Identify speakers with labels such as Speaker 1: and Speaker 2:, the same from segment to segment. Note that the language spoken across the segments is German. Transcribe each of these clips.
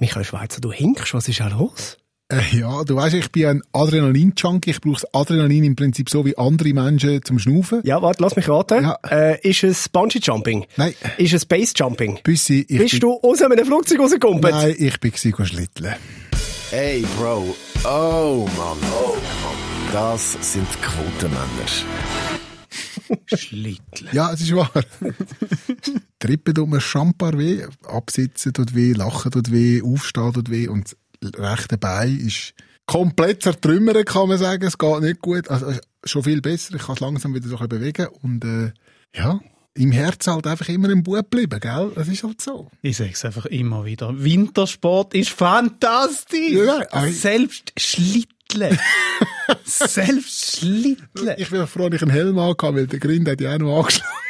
Speaker 1: Michael Schweizer, du hinkst, was ist auch los?
Speaker 2: Äh, ja, du weißt, ich bin ein Adrenalin-Junkie. Ich brauche Adrenalin im Prinzip so wie andere Menschen zum Schnaufen.
Speaker 1: Ja, warte, lass mich raten.
Speaker 2: Ja.
Speaker 1: Äh, ist es Bungee-Jumping?
Speaker 2: Nein.
Speaker 1: Ist es Base-Jumping?
Speaker 2: Ich
Speaker 1: Bist
Speaker 2: bin,
Speaker 1: du aus einem Flugzeug rausgekumpelt?
Speaker 2: Nein, ich bin gewesen, schlitteln.
Speaker 3: Ey, Bro. Oh, Mann. Oh, Mann. Das sind Quotenmänner.
Speaker 4: Schlittle.
Speaker 2: Ja, es ist wahr. Trippen tut mir schambar weh, absitzen tut weh, lachen tut weh, aufstehen tut weh und das rechte Bein ist komplett zertrümmert, kann man sagen. Es geht nicht gut. Also schon viel besser. Ich kann es langsam wieder so ein bewegen und äh, ja, im Herz halt einfach immer im Bub bleiben, gell? Das ist halt so.
Speaker 4: Ich sag's einfach immer wieder. Wintersport ist fantastisch.
Speaker 2: Ja,
Speaker 4: Selbst Schlittle. Selbst Schlittle.
Speaker 2: Ich bin froh, dass ich einen Helm hatte, weil der Grind hat ja auch noch angeschlagen.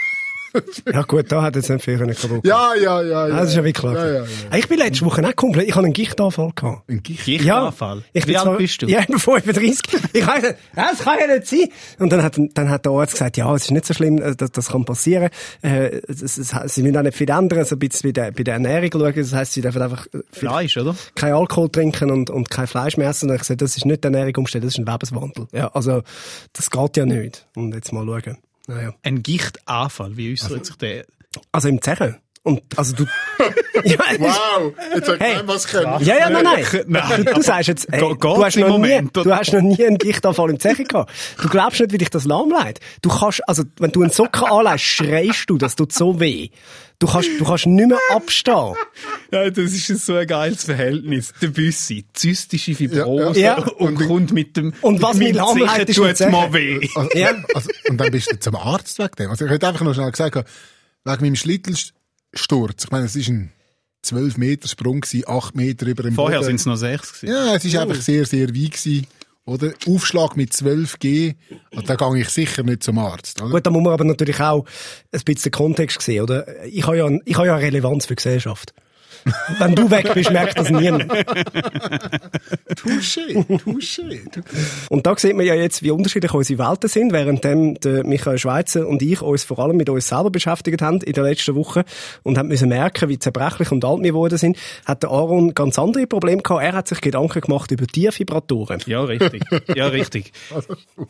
Speaker 1: Ja gut, da hat jetzt nicht viel kaputt.
Speaker 2: Ja, ja, ja. ja.
Speaker 1: Ah, das ist ja wirklich klar.
Speaker 2: Ja, ja, ja.
Speaker 1: Ich bin letzte Woche auch komplett, ich hatte einen Gichtanfall gehabt.
Speaker 2: Ein Gicht.
Speaker 4: Gichtanfall.
Speaker 1: Ich
Speaker 4: Wie
Speaker 1: bin
Speaker 4: alt
Speaker 1: zwar-
Speaker 4: bist du?
Speaker 1: Ja, ich bin 35. Ich habe gesagt, das kann ja nicht sein. Und dann hat, dann hat der Arzt gesagt, ja, es ist nicht so schlimm, äh, das, das kann passieren. Äh, es, es, sie müssen auch nicht viel ändern, so ein bisschen bei der, bei der Ernährung schauen. Das heisst, sie dürfen einfach äh,
Speaker 4: Fleisch, oder?
Speaker 1: kein Alkohol trinken und, und kein Fleisch mehr essen. Und ich gesagt, das ist nicht die Ernährung umstellen, das ist ein Lebenswandel. Ja, also, das geht ja nicht. Und jetzt mal schauen. Naja.
Speaker 4: Ein Gichtanfall. Wie äußert sich der?
Speaker 1: Also im Zechen. Und, also du, ja,
Speaker 2: Wow, jetzt hat
Speaker 1: Hey.
Speaker 2: was können.
Speaker 1: Ja, ja, nein, nein.
Speaker 4: Nein,
Speaker 1: du, du sagst jetzt, hey,
Speaker 4: Ge-
Speaker 1: du, hast noch nie,
Speaker 4: Moment,
Speaker 1: du hast noch nie einen Gichtanfall im Zeche gehabt. Du glaubst nicht, wie dich das lahmlegt. Du kannst, also, wenn du einen Socken anlegst, schreist du, das tut so weh. Du kannst, du kannst nicht mehr abstehen.
Speaker 4: Ja, das ist so ein geiles Verhältnis. Der Büssi, zystische Fibrose
Speaker 1: Ja, ja.
Speaker 4: und kommt mit dem
Speaker 1: Und was
Speaker 4: mit
Speaker 1: mich lahmlegt, ist mit
Speaker 4: mal weh.
Speaker 2: Also,
Speaker 1: Ja.
Speaker 2: also, und dann bist du zum Arzt wegen dem. Also ich hätte einfach noch schnell gesagt, wegen meinem Schlittelsturz. Ich meine, es war ein 12 Meter Sprung, gewesen, 8 Meter über dem
Speaker 4: Vorher
Speaker 2: Boden.
Speaker 4: sind es noch sechs gewesen.
Speaker 2: Ja, es ist einfach sehr, sehr weit gewesen. Oder? Aufschlag mit 12G. Und da gehe ich sicher nicht zum Arzt. Oder?
Speaker 1: Gut, da muss man aber natürlich auch ein bisschen den Kontext sehen, oder? Ich habe ja, ich habe ja eine Relevanz für die Gesellschaft. Wenn du weg bist, merkt das niemand.
Speaker 2: Touché, touché.
Speaker 1: Und da sieht man ja jetzt, wie unterschiedlich unsere Welten sind, während der Michael Schweizer und ich uns vor allem mit uns selber beschäftigt haben in der letzten Woche und haben müssen merken, wie zerbrechlich und alt wir geworden sind, hat der Aaron ganz andere Probleme gehabt. Er hat sich Gedanken gemacht über Tiervibratoren.
Speaker 4: Ja, richtig. Ja, richtig.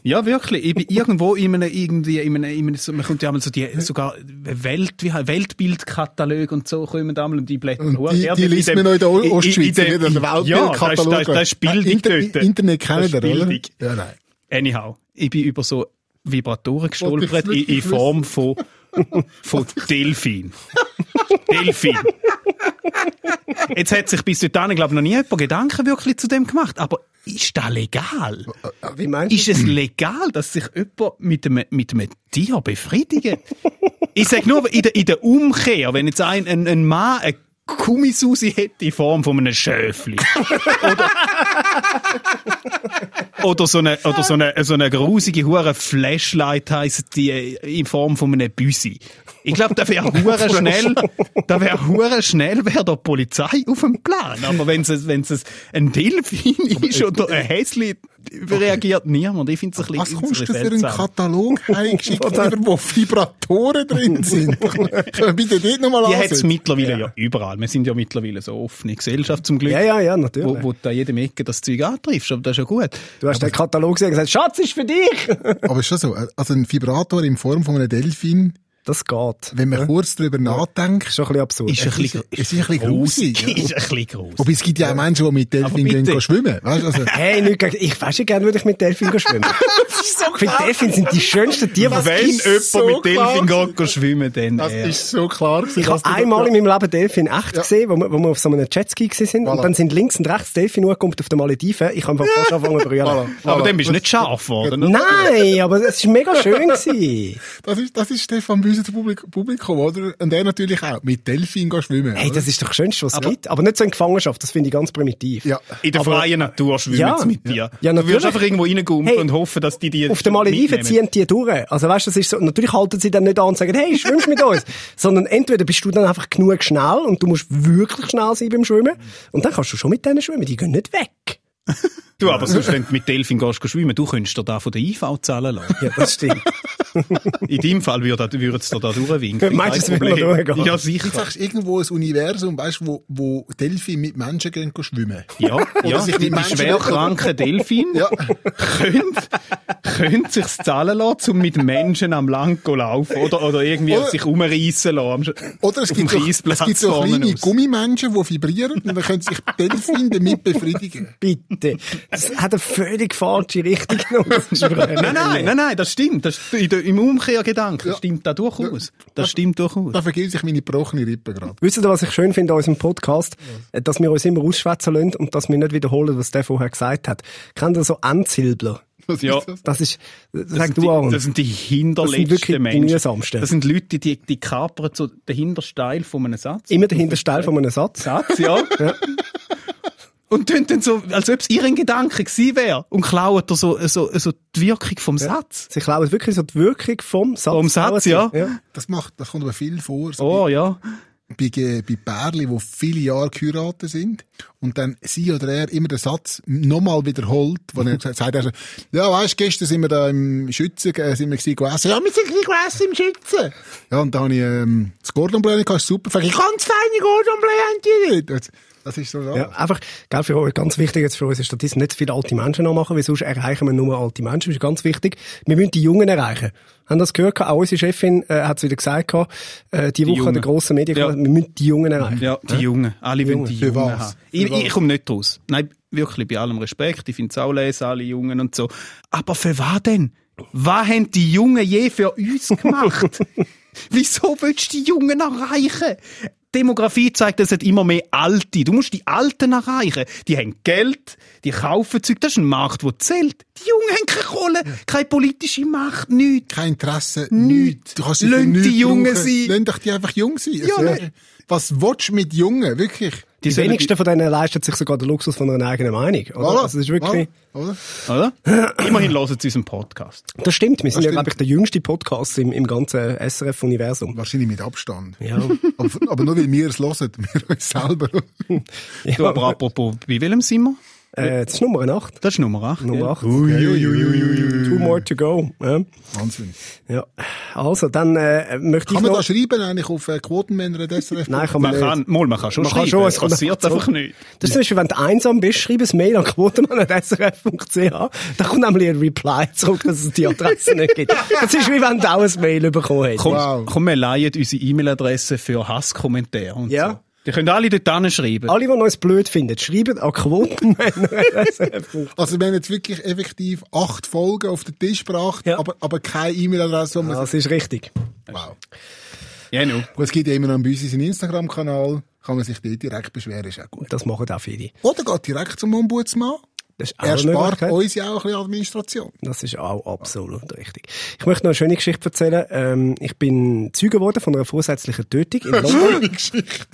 Speaker 4: Ja, wirklich. Ich bin irgendwo in einem, irgendwie, in einem, in einem so, man kommt ja einmal so die, sogar Welt, wie Weltbildkatalog und so kommen da einmal und die blättern Hoch.
Speaker 2: die,
Speaker 4: Ja,
Speaker 2: die liest man noch in der
Speaker 4: in-
Speaker 2: Ostschweiz,
Speaker 4: in der-
Speaker 2: nicht an der
Speaker 4: Ja,
Speaker 2: Weltbildkatalog.
Speaker 4: das ist, das ist Bildung
Speaker 2: Inter
Speaker 4: dort.
Speaker 2: Internet kennen
Speaker 4: Das
Speaker 2: ihr, oder? Ja, nein.
Speaker 4: Anyhow, ich bin über so Vibratoren gestolpert in, in Form von, von Delfin. Delfin. Jetzt hat sich bis dahin, glaube ich, noch nie jemand Gedanken wirklich zu dem gemacht. Aber ist das legal?
Speaker 1: Wie meinst du?
Speaker 4: Ist es legal, dass sich jemand mit einem, mit einem Tier befriedigt? ich sage nur, in der, in der Umkehr, wenn jetzt ein, ein, ein Mann eine Kummisusi hätte in Form von einem Schöfli. oder, oder so eine, oder so eine, so eine grusige hure Flashlight heisst die in Form von einem Büsi. Ich glaube, da wäre hure schnell, da wäre hure schnell, wäre der Polizei auf dem Plan. Aber wenn es, wenn es ein Delfin ist oder ein Häsli, reagiert niemand. Ich finde es ein
Speaker 2: Was
Speaker 4: bisschen
Speaker 2: kommst du für einen. Katalog heimgeschickt, über wo Vibratoren drin sind? Können wir bitte dort nochmal
Speaker 4: Die hat es mittlerweile ja. überall. Wir sind ja mittlerweile so offene Gesellschaft zum Glück.
Speaker 1: Ja, ja, ja, natürlich.
Speaker 4: Wo, wo du an jedem Ecke das Zeug antriffst, aber das ist ja gut.
Speaker 1: Du hast den Katalog gesehen und gesagt, Schatz, ist für dich!
Speaker 2: Aber ist schon so, also ein Vibrator in Form von einem Delfin,
Speaker 1: Das geht.
Speaker 2: wenn man kurz drüber nachdenkt,
Speaker 1: Ist schon ein bisschen absurd.
Speaker 4: Ist ein
Speaker 2: es
Speaker 4: bisschen,
Speaker 2: ist, es ist ein bisschen grusig. ja.
Speaker 4: Ist ein bisschen gross.
Speaker 2: Wobei es gibt ja auch Menschen, die mit Delfin
Speaker 4: Aber
Speaker 2: gehen,
Speaker 4: bitte.
Speaker 2: gehen schwimmen. Weißt, du, also,
Speaker 1: Hey, nicht ich weiß ja gerne, würde ich mit Delfin schwimmen. ich finde, Delfine sind die schönsten Tiere, was
Speaker 4: Wenn
Speaker 1: es
Speaker 4: jemand
Speaker 2: so
Speaker 4: mit Delfin geht, schwimmen, dann
Speaker 2: das
Speaker 4: er.
Speaker 2: ist so klar gewesen.
Speaker 1: Ich habe
Speaker 2: du-
Speaker 1: einmal in meinem Leben Delfin echt gesehen, wo wir, wo wir auf so einem Jetski gewesen sind. Und
Speaker 2: Voilà.
Speaker 1: dann sind links und rechts Delfin hochgekommen auf den Malediven. Ich habe einfach fast angefangen zu brüllen.
Speaker 2: Voilà,
Speaker 4: Aber
Speaker 2: voilà.
Speaker 4: dann bist du nicht scharf geworden. oder?
Speaker 1: Nein, aber es war mega schön. Gewesen.
Speaker 2: Das ist, das ist Stefan Büser Publikum, Publikum, oder? Und er natürlich auch. Mit Delfin gehen schwimmen.
Speaker 1: Hey, das ist doch das Schönste, was es gibt. Aber nicht so in Gefangenschaft, das finde ich ganz primitiv.
Speaker 2: ja.
Speaker 4: In der freien Natur schwimmen
Speaker 1: Ja.
Speaker 4: sie mit dir.
Speaker 1: Ja,
Speaker 4: du
Speaker 1: natürlich.
Speaker 4: wirst einfach irgendwo reingumpen
Speaker 1: Hey,
Speaker 4: und hoffen, dass die die
Speaker 1: Auf den Malediven ziehen die durch. Also weißt, das ist so, natürlich halten sie dann nicht an und sagen, hey, schwimmst mit uns. Sondern entweder bist du dann einfach genug schnell und du musst wirklich schnell sein beim Schwimmen. Und dann kannst du schon mit denen schwimmen, die gehen nicht weg.
Speaker 4: Du, aber sonst, wenn du mit Delfin gehst, gehst schwimmen, du könntest dir da von der IV zahlen lassen.
Speaker 1: Ja, das stimmt.
Speaker 4: In deinem Fall würde es dir da durchwinken.
Speaker 1: Meinst du, es würde durchgehen?
Speaker 4: Ja,
Speaker 2: Du
Speaker 4: sicher.
Speaker 2: sagst irgendwo ein Universum, weißt, wo, wo Delphi mit Menschen gehen schwimmen.
Speaker 4: Ja, ja
Speaker 2: sich
Speaker 4: die, schwerkranken Delfine
Speaker 2: Ja.
Speaker 4: können, können sich zahlen lassen, um mit Menschen am Land zu laufen. Oder, oder irgendwie
Speaker 2: Oder-
Speaker 4: sich umreißen lassen.
Speaker 2: Oder es gibt, so, es gibt kleine
Speaker 4: aus.
Speaker 2: Gummimenschen, die vibrieren und dann können sich Delfine damit befriedigen.
Speaker 1: Bitte. Das hat eine völlig falsche Richtung genommen.
Speaker 4: Nein, nein, nein, nein, das stimmt. Das, in der- Im Umkehrgedanken stimmt das durchaus. Das stimmt durchaus.
Speaker 2: Da vergeben sich meine gebrochene Rippe gerade.
Speaker 1: Wisst ihr, was ich schön finde an unserem Podcast? Dass wir uns immer ausschwätzen lassen und dass wir nicht wiederholen, was der vorher gesagt hat. Kennt ihr so Endsilbler?
Speaker 2: Was
Speaker 4: Ja.
Speaker 2: ist das?
Speaker 1: Das ist,
Speaker 4: Das
Speaker 1: sag
Speaker 4: sind,
Speaker 1: du
Speaker 4: die,
Speaker 1: Aaron.
Speaker 4: das sind die
Speaker 1: Das sind
Speaker 4: hinterletzten
Speaker 1: wirklich die
Speaker 4: Menschen.
Speaker 1: mühsamsten.
Speaker 4: Das sind Leute, die, die kapern so den Hintersteil von einem Satz.
Speaker 1: Immer der Hintersteil von einem Satz.
Speaker 4: Satz, ja. Und tun dann so, als ob es ihren Gedanke gewesen wäre. Und klauen da so, so, so die Wirkung vom Satz.
Speaker 1: Sie klauen wirklich so die Wirkung vom Satz.
Speaker 4: Vom Satz, ja.
Speaker 2: Das macht, das kommt aber viel vor. So
Speaker 4: Oh, ja.
Speaker 2: bei, bei, bei Pärchen, die viele Jahre geheiratet sind und dann sie oder er immer den Satz nochmal wiederholt, wo er sagt, sagt er so, ja, weißt, gestern sind wir da im Schützen, äh, sind wir gewesen, gegessen. Ja, wir sind gewesen, gegessen im Schützen. Ja, und dann habe ich, ähm, das Gordon Bleu, super, ich, ganz feine Gordon Bleu haben die nicht. Das, ist so, ja.
Speaker 1: Ja, einfach, gell, für euch, ganz wichtig jetzt für uns ist, dass nicht viele alte Menschen nachmachen, weil sonst erreichen wir nur alte Menschen. Das ist ganz wichtig. Wir müssen die Jungen erreichen. Haben das gehört? Auch unsere Chefin äh, hat es wieder gesagt, gehabt, äh, die Woche
Speaker 4: Jungen.
Speaker 1: an der grossen Medien,
Speaker 4: Ja.
Speaker 1: wir müssen die Jungen erreichen.
Speaker 4: Ja, die Jungen. Alle wollen
Speaker 1: Jungen.
Speaker 4: die
Speaker 2: Für
Speaker 4: Jungen
Speaker 2: was?
Speaker 4: haben.
Speaker 2: Für
Speaker 4: Ich, ich komme nicht raus. Nein, wirklich, bei allem Respekt. Ich finde es auch lesen, alle Jungen und so. Aber für was denn? Was haben die Jungen je für uns gemacht? Wieso willst du die Jungen erreichen? Demografie zeigt, es hat immer mehr Alte. Du musst die Alten erreichen. Die haben Geld, die kaufen Zeug. Das ist ein Markt, der zählt. Die Jungen haben keine Kohle, keine politische Macht, nichts.
Speaker 2: Kein Interesse, nichts. Du kannst
Speaker 4: Lass die Jungen
Speaker 2: brauchen.
Speaker 4: sein.
Speaker 2: Lass doch die einfach jung sein.
Speaker 4: Ja,
Speaker 2: Also. Was willst du mit Jungen? Wirklich?
Speaker 1: Die, wenigsten von denen leisten sich sogar den Luxus von einer eigenen Meinung. Oder?
Speaker 2: Voilà.
Speaker 1: Also das ist wirklich,
Speaker 2: Voilà. Oder?
Speaker 4: Oder? Immerhin hören sie unseren Podcast.
Speaker 1: das stimmt. Wir sind ja, glaube ich, der jüngste Podcast im, im ganzen SRF-Universum.
Speaker 2: Wahrscheinlich mit Abstand.
Speaker 1: Ja.
Speaker 2: aber, aber nur weil wir es hören, wir uns selber.
Speaker 4: Du, aber apropos, bei welchem sind wir?
Speaker 1: Äh, das ist Nummer 8.
Speaker 4: Das ist Nummer 8.
Speaker 1: Nummer 8.
Speaker 2: Ui, ui, ui, ui.
Speaker 1: Two more to go. Ja.
Speaker 2: Wahnsinn.
Speaker 1: ja. Also, dann äh, möchte
Speaker 2: Kann
Speaker 1: ich
Speaker 2: man
Speaker 1: noch...
Speaker 2: das schreiben eigentlich auf äh, Quotenmänner SRF?
Speaker 1: Nein, kann man,
Speaker 4: Man
Speaker 1: nicht.
Speaker 4: kann, mal, man kann schon
Speaker 1: Man kann
Speaker 4: schreiben,
Speaker 1: schon,
Speaker 4: es passiert
Speaker 1: einfach zurück.
Speaker 4: nicht.
Speaker 1: Das ist zum Beispiel, wenn du einsam bist, schreib ein Mail an quotenmann.srf.ch. Da kommt nämlich ein Reply zurück, dass es die Adresse nicht gibt. Das ist wie wenn du auch ein Mail bekommen hättest.
Speaker 4: Komm,
Speaker 2: Wow.
Speaker 4: komm, wir leihen unsere E-Mail-Adresse für Hasskommentare und
Speaker 1: Ja.
Speaker 4: so. Die können alle dort hinschreiben.
Speaker 1: Alle, die uns blöd finden, schreiben an quotenmänner.srf.ch.
Speaker 2: Also wir haben jetzt wirklich effektiv acht Folgen auf den Tisch gebracht,
Speaker 1: Ja.
Speaker 2: aber, aber keine E-Mail-Adresse. man
Speaker 1: Das ist richtig.
Speaker 2: Wow.
Speaker 4: Ja.
Speaker 2: Gut, es gibt ja immer noch bei uns unseren Instagram-Kanal, kann man sich dort direkt beschweren, ist auch gut.
Speaker 1: Das machen auch viele.
Speaker 2: Oder geht direkt zum Ombudsmann.
Speaker 1: Das ist auch
Speaker 2: Er spart uns ja auch ein bisschen Administration.
Speaker 1: Das ist auch absolut richtig. Ich möchte noch eine schöne Geschichte erzählen. Ähm, ich bin Zeuge geworden von einer vorsätzlichen Tötung in London.
Speaker 2: Schöne Geschichte.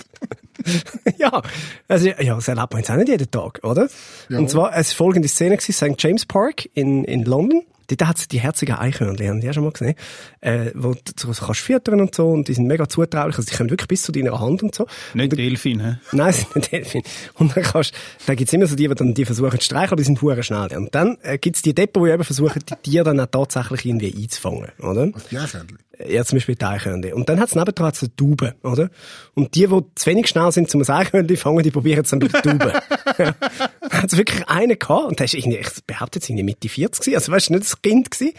Speaker 1: ja, also, ja, das erlebt man jetzt auch nicht jeden Tag, oder?
Speaker 2: Ja.
Speaker 1: Und zwar, es war folgende Szene gewesen, St. James Park in, in London. Dort hat es die herzigen Eichhörnchen, haben die ja schon mal gesehen, äh, wo du so kannst füttern und so, und die sind mega zutraulich, also die kommen wirklich bis zu deiner Hand und so.
Speaker 4: Nicht Delfin, hä?
Speaker 1: Nein, es sind nicht Delfin. Und dann kannst, dann gibt's immer so die, die dann die versuchen zu streicheln, aber die sind hure schnell. Und dann äh, gibt's die Depot, die eben versuchen, die Tiere dann auch tatsächlich irgendwie einzufangen, oder?
Speaker 2: Was die Eichhörnchen?
Speaker 1: Ja, zum Beispiel die Eichhörnchen. Und dann hat's nebendran so Tauben, oder? Und die, die zu wenig schnell sind, um ein Eichhörnchen zu fangen, die probieren es dann bei den Tauben. Da hat's wirklich einen gehabt, und der ist irgendwie, ich behaupte jetzt irgendwie Mitte 40 gewesen, also weißt du, nicht ein Kind gewesen.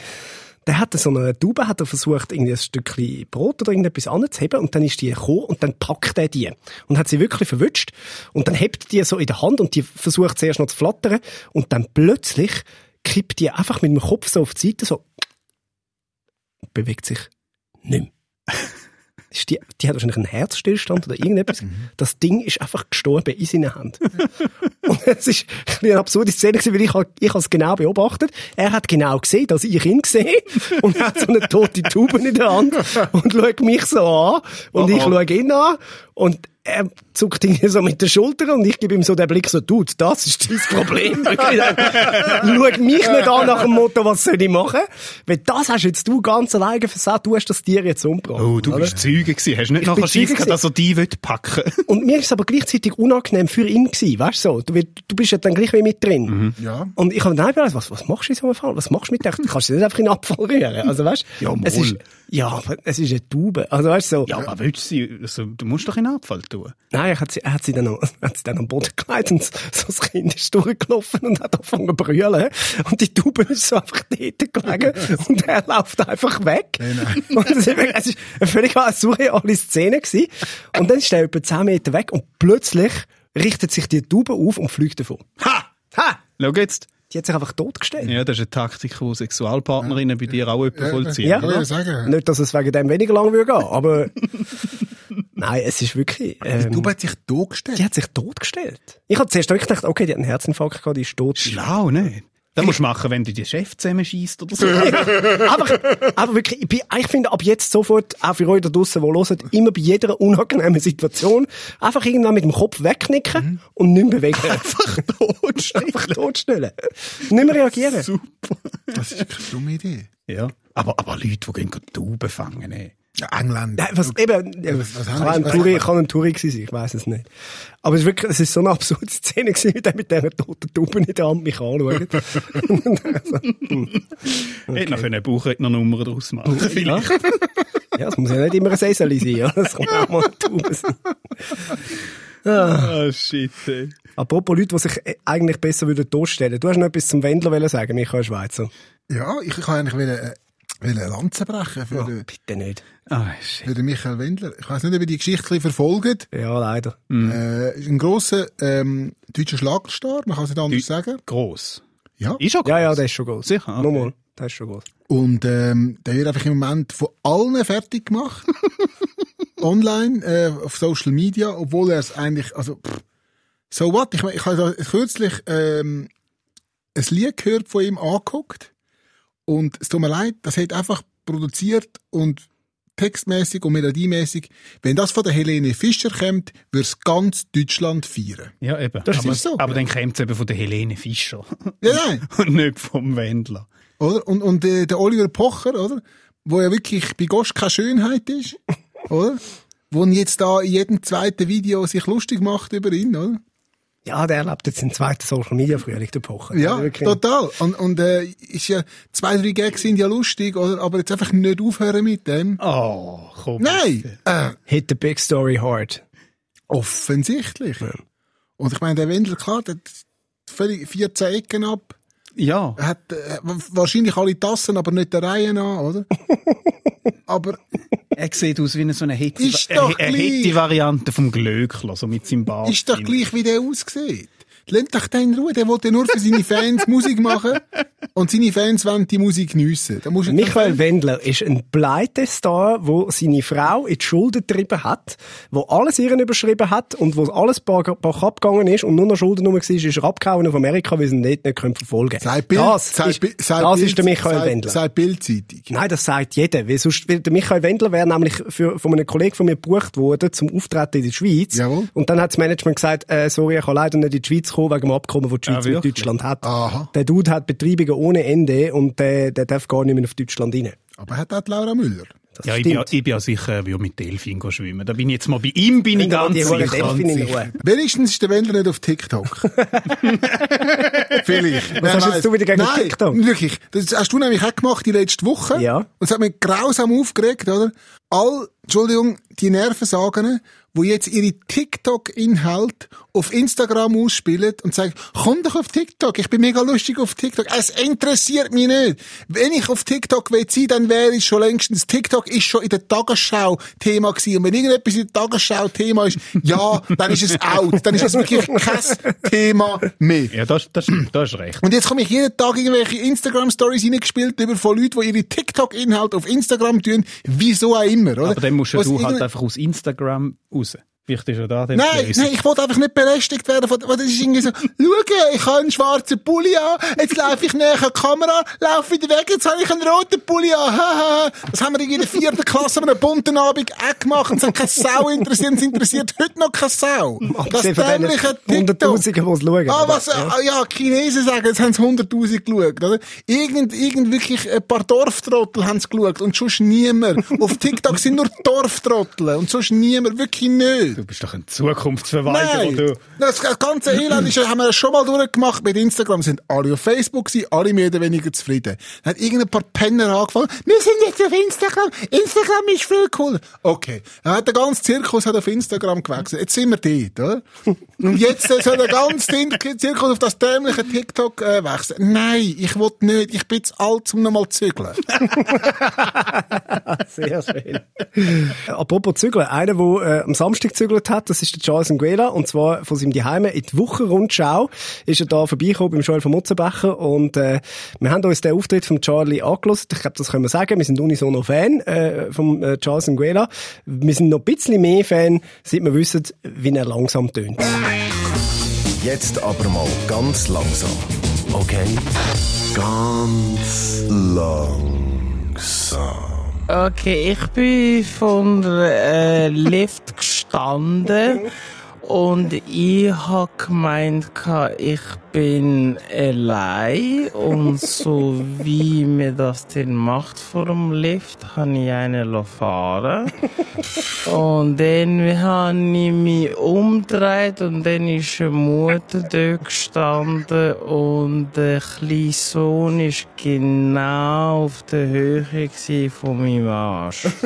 Speaker 1: Der hat so eine Taube, hat er versucht, irgendwie ein Stückchen Brot oder irgendetwas anzuheben, und dann ist die gekommen, und dann packt er die. Und hat sie wirklich verwünscht. Und dann hebt die so in der Hand, und die versucht zuerst noch zu flattern, und dann plötzlich kippt die einfach mit dem Kopf so auf die Seite, so, bewegt sich nicht mehr. Ist Die, die hat wahrscheinlich einen Herzstillstand oder irgendetwas. Das Ding ist einfach gestorben in seiner Hand. und es ist ein eine absurde Szene gewesen, weil ich, hab- ich habe es genau beobachtet. Er hat genau gesehen, dass ich ihn sehe und hat so eine tote Taube in der Hand und schaut mich so an und ich
Speaker 4: Oh oh.
Speaker 1: schaue ihn an und er zuckt irgendwie so mit der Schulter und ich gebe ihm so den Blick so, Dude, das ist dein Problem. Schau mich nicht an nach dem Motto, was soll ich machen? Weil das hast jetzt du ganz alleine versagt, du hast das Tier jetzt umgebracht.
Speaker 4: Oh, du
Speaker 1: oder?
Speaker 4: bist Zeuge gewesen. Hast nicht
Speaker 1: Ich
Speaker 4: nachher Schiss gehabt, dass er dich will packen
Speaker 1: Und mir ist es aber gleichzeitig unangenehm für ihn gewesen, weißt du so. Du, du bist ja dann gleich wie mit drin.
Speaker 2: Ja.
Speaker 1: Und ich habe dann gedacht, was, was machst du in so einem Fall? Was machst du mit der? Du kannst sie nicht einfach in den Abfall rühren. Also weißt
Speaker 4: Ja,
Speaker 1: es ist, ja, aber es ist eine Taube. Also weißt du so.
Speaker 4: Ja, aber willst du sie, also, du musst doch in den Abfall tun.
Speaker 1: Nein, er hat sie, er hat sie dann, noch, hat sie dann am Boden gelegt und so das Kind ist durchgelaufen und hat angefangen zu brüllen. Und die Taube ist so einfach dort gelegen und er läuft einfach weg. Und das ist, wirklich- es ist eine völlig surreale Szene gewesen. Und dann ist er etwa 10 Meter weg und plötzlich richtet sich die Taube auf und fliegt davon.
Speaker 4: Ha!
Speaker 1: Ha!
Speaker 4: Schau jetzt.
Speaker 1: Die hat sich einfach totgestellt.
Speaker 4: Ja, das ist eine Taktik, die Sexualpartnerinnen bei dir auch jemand vollziehen.
Speaker 1: Ja,
Speaker 2: ich sagen.
Speaker 1: Nicht, dass es wegen dem weniger lang würde gehen, aber nein, es ist wirklich. Ähm,
Speaker 2: Du hat sich totgestellt.
Speaker 1: die hat sich totgestellt. Ich habe zuerst wirklich gedacht, okay, die hat einen Herzinfarkt gehabt, die ist tot.
Speaker 4: Schlau, nicht? Das musst du machen, wenn du die Chef zusammenschießt oder so.
Speaker 1: aber, aber wirklich, ich, bin, ich finde ab jetzt sofort, auch für euch da draussen, die hören, immer bei jeder unangenehmen Situation, einfach irgendwann mit dem Kopf wegknicken und nicht mehr bewegen. Einfach totstellen. einfach totstellen. Nicht mehr reagieren.
Speaker 2: Das ist keine dumme Idee.
Speaker 4: ja. Aber, aber Leute, die gehen Tauben fangen, ey.
Speaker 2: Ja, England.
Speaker 1: Nein, was, eben, ja,
Speaker 2: was
Speaker 1: kann,
Speaker 2: haben
Speaker 1: ein Touri, kann ein Touri gewesen sein, ich weiss es nicht. Aber es ist wirklich, es ist so eine absurde Szene gewesen, wie der mit dieser toten Taube in der Hand mich anschaut.
Speaker 4: Hätte noch eine Buchrednernummer draus machen vielleicht.
Speaker 1: ja, es muss ja nicht immer ein Seseli sein, ja. Das kann auch mal eine Taube sein.
Speaker 4: Ah, shit, ey.
Speaker 1: Apropos Leute, die sich eigentlich besser würden totstellen. Du hast noch etwas zum Wendler wollen sagen, Michael Schweizer.
Speaker 2: Ja, ich kann eigentlich wollen, äh, wollen eine Lanze brechen für, den,
Speaker 1: Bitte nicht.
Speaker 4: Ah, shit.
Speaker 2: für den Michael Wendler. Ich weiß nicht, ob ihr die Geschichte verfolgt.
Speaker 1: Ja, leider.
Speaker 2: Äh, ist ein grosser ähm, deutscher Schlagerstar, man kann es nicht anders sagen.
Speaker 4: Gross.
Speaker 2: Ja.
Speaker 4: Ist er gross?
Speaker 1: Ja, ja, der ist schon groß.
Speaker 4: Sicher? Okay.
Speaker 1: Nochmal, der ist schon groß.
Speaker 2: Und ähm, der wird einfach im Moment von allen fertig gemacht. Online, äh, auf Social Media, obwohl er es eigentlich, also, pff, so what? Ich, mein, ich habe kürzlich ähm, ein Lied gehört von ihm angeguckt und es tut mir leid, das hat einfach produziert und textmäßig und melodiemäßig. Wenn das von der Helene Fischer kommt, würde es ganz Deutschland feiern.
Speaker 4: Ja, eben.
Speaker 2: Das
Speaker 4: aber,
Speaker 2: ist so.
Speaker 4: Aber dann kommt es eben von der Helene Fischer.
Speaker 2: Ja, nein.
Speaker 4: Und nicht vom Wendler.
Speaker 2: oder? Und, und äh, der Oliver Pocher, oder? Wo ja wirklich bei Gosch keine Schönheit ist, oder? Wo jetzt da in jedem zweiten Video sich lustig macht über ihn, oder?
Speaker 1: Ja, der erlebt jetzt den zweiten Social Media Frühling, der Pocher.
Speaker 2: Ja, total. Und, und äh, ist ja, zwei, drei Gags sind ja lustig, oder? Aber jetzt einfach nicht aufhören mit dem.
Speaker 4: Oh, komm.
Speaker 2: Nein! Äh,
Speaker 1: Hit the big story hard.
Speaker 2: offensichtlich. Und ich meine, der Wendler, klar, der hat völlig 14 Ecken ab.
Speaker 4: Ja.
Speaker 2: Er hat äh, wahrscheinlich alle Tassen, aber nicht der Reihe nach, oder? aber
Speaker 4: Er sieht aus wie eine so eine Hette,
Speaker 2: Ist
Speaker 4: eine,
Speaker 2: doch
Speaker 4: eine
Speaker 2: gleich.
Speaker 4: Hette Variante vom Glöckler, so mit seinem Bart.
Speaker 2: ist doch
Speaker 4: drin.
Speaker 2: gleich, wie der aussieht. Lasst doch den in Ruhe, der will ja nur für seine Fans Musik machen und seine Fans wollen die Musik geniessen.
Speaker 1: Michael Wendler ist ein Pleitestar, wo seine Frau in die Schulden getrieben hat, wo alles ihren überschrieben hat und wo alles bach abgegangen ist und nur noch Schulden rum war, ist er abgehauen auf Amerika, weil sie ihn dort nicht können verfolgen
Speaker 2: Sei Bild,
Speaker 1: Das,
Speaker 2: sei,
Speaker 1: ist,
Speaker 2: sei
Speaker 1: das
Speaker 2: Bild,
Speaker 1: ist der Michael
Speaker 2: sei,
Speaker 1: Wendler.
Speaker 2: Sei Bildzeitung.
Speaker 1: Nein, das sagt jeder. Weil sonst, weil der Michael Wendler wäre nämlich für, von einem Kollegen von mir gebucht worden zum Auftreten in der Schweiz.
Speaker 2: Jawohl.
Speaker 1: Und dann hat das Management gesagt, äh, sorry, ich kann leider nicht in die Schweiz kommen, wegen dem Abkommen, das die Schweiz
Speaker 4: Ah,
Speaker 1: mit? Deutschland hat.
Speaker 2: Aha.
Speaker 1: Der Dude hat Betreibungen ohne Ende und der, der darf gar nicht mehr auf Deutschland rein.
Speaker 2: Aber hat auch Laura Müller.
Speaker 1: Das
Speaker 4: Ja, ich bin, ja, ich bin ja sicher, er würde mit Delfin schwimmen. Da bin ich jetzt mal bei ihm, bin ich ganz sicher.
Speaker 2: Wenigstens ist der Wendler nicht auf TikTok. Vielleicht.
Speaker 1: Was hast
Speaker 2: Wer
Speaker 1: jetzt du wieder gegen
Speaker 2: Nein,
Speaker 1: TikTok?
Speaker 2: wirklich. Das hast du nämlich auch gemacht die letzte Woche.
Speaker 1: Ja.
Speaker 2: Und es hat mich grausam aufgeregt, oder? All, Entschuldigung, die Nervensagen, wo jetzt ihre TikTok-Inhalte auf Instagram ausspielen und sagen, komm doch auf TikTok, ich bin mega lustig auf TikTok. Es interessiert mich nicht. Wenn ich auf TikTok will sein, dann wäre ich schon längstens. TikTok ist schon in der Tagesschau Thema gewesen. Und wenn irgendetwas in der Tagesschau Thema ist, ja, dann ist es out. Dann ist es wirklich kein Thema mehr.
Speaker 4: Ja, das, das, das ist recht.
Speaker 2: Und jetzt komme ich jeden Tag irgendwelche Instagram-Stories reingespielt über von Leuten, die ihre TikTok-Inhalte auf Instagram tun, wieso auch immer, oder?
Speaker 4: Musst ja du halt einfach aus Instagram raus. Vielleicht ist er da
Speaker 2: Nein,
Speaker 4: Lösung.
Speaker 2: nein, ich wollte einfach nicht belästigt werden. Von, das ist irgendwie so, schau, ich habe einen schwarzen Pulli an, jetzt laufe ich näher an die Kamera, laufe wieder weg, jetzt habe ich einen roten Pulli an. Das haben wir in der vierten Klasse an einem bunten Abend auch gemacht es hat keine Sau interessiert, es interessiert heute noch keine Sau. Das dämliche TikTok.
Speaker 1: Es schauen.
Speaker 2: Ah, was, ja. ja, die Chinesen sagen, jetzt haben sie 100.000 geschaut, oder? Irgend, irgend wirklich ein paar Dorftrottel haben sie geschaut und sonst niemand. Auf TikTok sind nur Dorftrottel und sonst niemand, wirklich nicht.
Speaker 4: Du bist doch ein Zukunftsverweigerer,
Speaker 2: Nein,
Speaker 4: du.
Speaker 2: das ganze Elend ist, haben wir schon mal durchgemacht mit Instagram. Sind alle auf Facebook gewesen, alle mehr oder weniger zufrieden. Dann hat irgendein paar Penner angefangen, wir sind jetzt auf Instagram, Instagram ist viel cooler. Okay, dann hat der ganze Zirkus hat auf Instagram gewechselt. Jetzt sind wir dort, oder? Und jetzt soll der ganze Zirkus auf das dämliche TikTok äh, wechseln. Nein, ich will nicht, ich bin zu alt, um nochmal zu zügeln.
Speaker 1: Sehr schön. Apropos Zügeln, einer, der äh, am Samstag gezügelt hat, das ist der Charles Nguela, und zwar von seinem Zuhause in die Wochenrundschau ist er da vorbeigekommen beim Joel von Mutzenbecher und äh, wir haben uns den Auftritt von Charlie angelost. Ich glaube, das können wir sagen. Wir sind unisono Fan äh, von äh, Charles Nguela. Wir sind noch ein bisschen mehr Fan, seit wir wissen, wie er langsam tönt.
Speaker 3: Jetzt aber mal ganz langsam. Okay? Ganz langsam.
Speaker 5: Okay, ich bin von der äh, Lift gestanden und ich hab gemeint, ich bin allein. Und so wie mir das denn macht vor dem Lift, habe ich einen fahren. Und dann habe ich mich umgedreht und dann ist eine Mutter dort gestanden und der kleine Sohn ist genau auf der Höhe von meinem Arsch.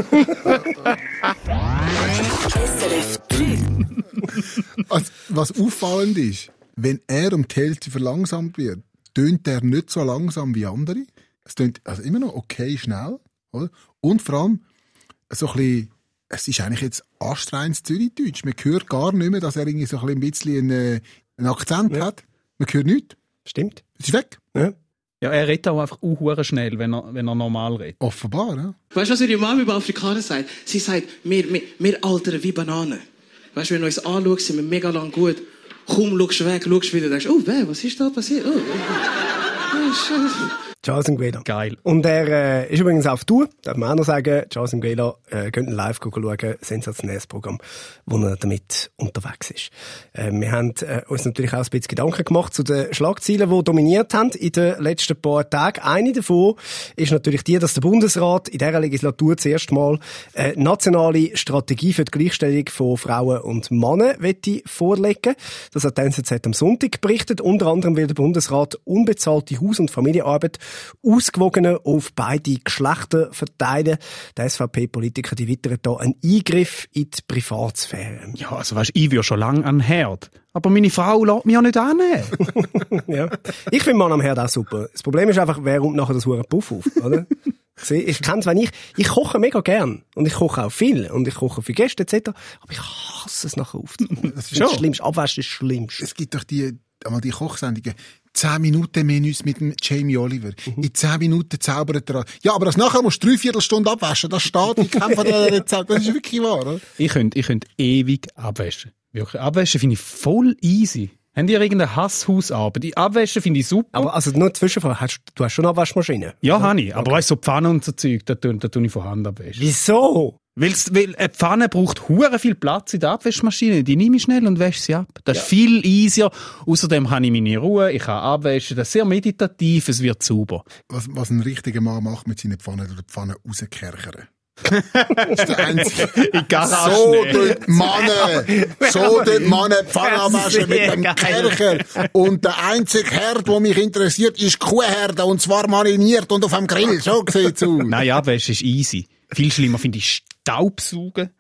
Speaker 6: SRF 3.
Speaker 2: Also, was auffallend ist, wenn er um die Hälfte verlangsamt wird, tönt er nicht so langsam wie andere. Es tönt also immer noch okay schnell, oder? Und vor allem, so ein bisschen, es ist eigentlich jetzt anstrengendes Zürichdeutsch. Man hört gar nicht mehr, dass er irgendwie so ein bisschen einen, äh, einen Akzent hat. Man hört nichts.
Speaker 1: Stimmt?
Speaker 2: Es ist weg.
Speaker 1: Ja.
Speaker 4: Ja, er redet auch einfach unhure schnell, wenn er, wenn er normal redet.
Speaker 2: Offenbar, ja.
Speaker 7: Weißt du, was ihre Mama über Afrikaner sagt? Sie sagt, wir, wir, wir altern wie Bananen. Weißt du, wenn du uns anschaust, sind wir mega lang gut. Kaum schaust du weg, schaust wieder, denkst, oh, weh, was ist da passiert? Oh, oh, oh. oh Scheiße.
Speaker 1: Charles Nguela.
Speaker 4: Geil.
Speaker 1: Und er äh, ist übrigens auf Tour, darf man auch noch sagen. Charles Nguela, äh, könnt ihr live schauen, sensationelles Programm, wo er damit unterwegs ist. Äh, wir haben äh, uns natürlich auch ein bisschen Gedanken gemacht zu den Schlagzeilen, die dominiert haben in den letzten paar Tagen. Eine davon ist natürlich die, dass der Bundesrat in dieser Legislatur zuerst mal eine nationale Strategie für die Gleichstellung von Frauen und Männern vorlegen. Das hat die NZZ am Sonntag berichtet. Unter anderem will der Bundesrat unbezahlte Haus- und Familienarbeit ausgewogener auf beide Geschlechter verteilen. Der SVP-Politiker, die wittern hier einen Eingriff in die Privatsphäre.
Speaker 4: Ja, also weißt, ich würde schon lange an Herd. Aber meine Frau lässt mich ja nicht annehmen.
Speaker 1: ja. Ich finde Mann am Herd auch super. Das Problem ist einfach, wer räumt nachher das hure Puff auf, oder? Sieh, Ich kenn's, wenn ich, ich koche mega gern. Und ich koche auch viel. Und ich koche für Gäste etc. Aber ich hasse es nachher aufzuräumen. Das ist das Schlimmste. Abwaschen ist das Schlimmste.
Speaker 2: Es gibt doch die, einmal die Kochsendungen. 10 Minuten Menüs mit dem Jamie Oliver.
Speaker 1: Mhm.
Speaker 2: In 10 Minuten zaubert er an. Ja, aber das nachher musst du drei Viertelstunden abwaschen. Das steht in keinem von diesen Rezepten. Das ist wirklich wahr, oder?
Speaker 4: Ich könnte, ich könnte ewig abwaschen. Wirklich. Abwaschen finde ich voll easy. Habt ihr irgendeine Hasshausarbeit? Die Abwaschen finde ich super.
Speaker 1: Aber also nur Zwischenfrage, hast, du hast schon eine Waschmaschine?
Speaker 4: ja, habe ich. Aber weißt du, so Pfanne und so Zeug, da tue, da tue ich von Hand abwaschen.
Speaker 1: Wieso?
Speaker 4: Weil's, weil eine Pfanne braucht hure viel Platz in der Abwaschmaschine. Die nehme ich schnell und wasche sie ab. Das ist viel easier. Außerdem habe ich meine Ruhe, ich kann abwaschen. Das ist sehr meditativ, es wird sauber.
Speaker 2: Was, was ein richtiger Mann macht mit seinen Pfannen oder Pfannen rauskerchern. das ist der einzige.
Speaker 4: In Garage
Speaker 2: So tut Mann, so tut Mann Pfanne abwaschen mit dem. Kercher. Und der einzige Herd, der mich interessiert, ist Kuhherde. Und zwar mariniert und auf dem Grill. So sieht's aus.
Speaker 4: Nein, Abwaschen ist easy. Viel schlimmer finde ich Staubsaugen.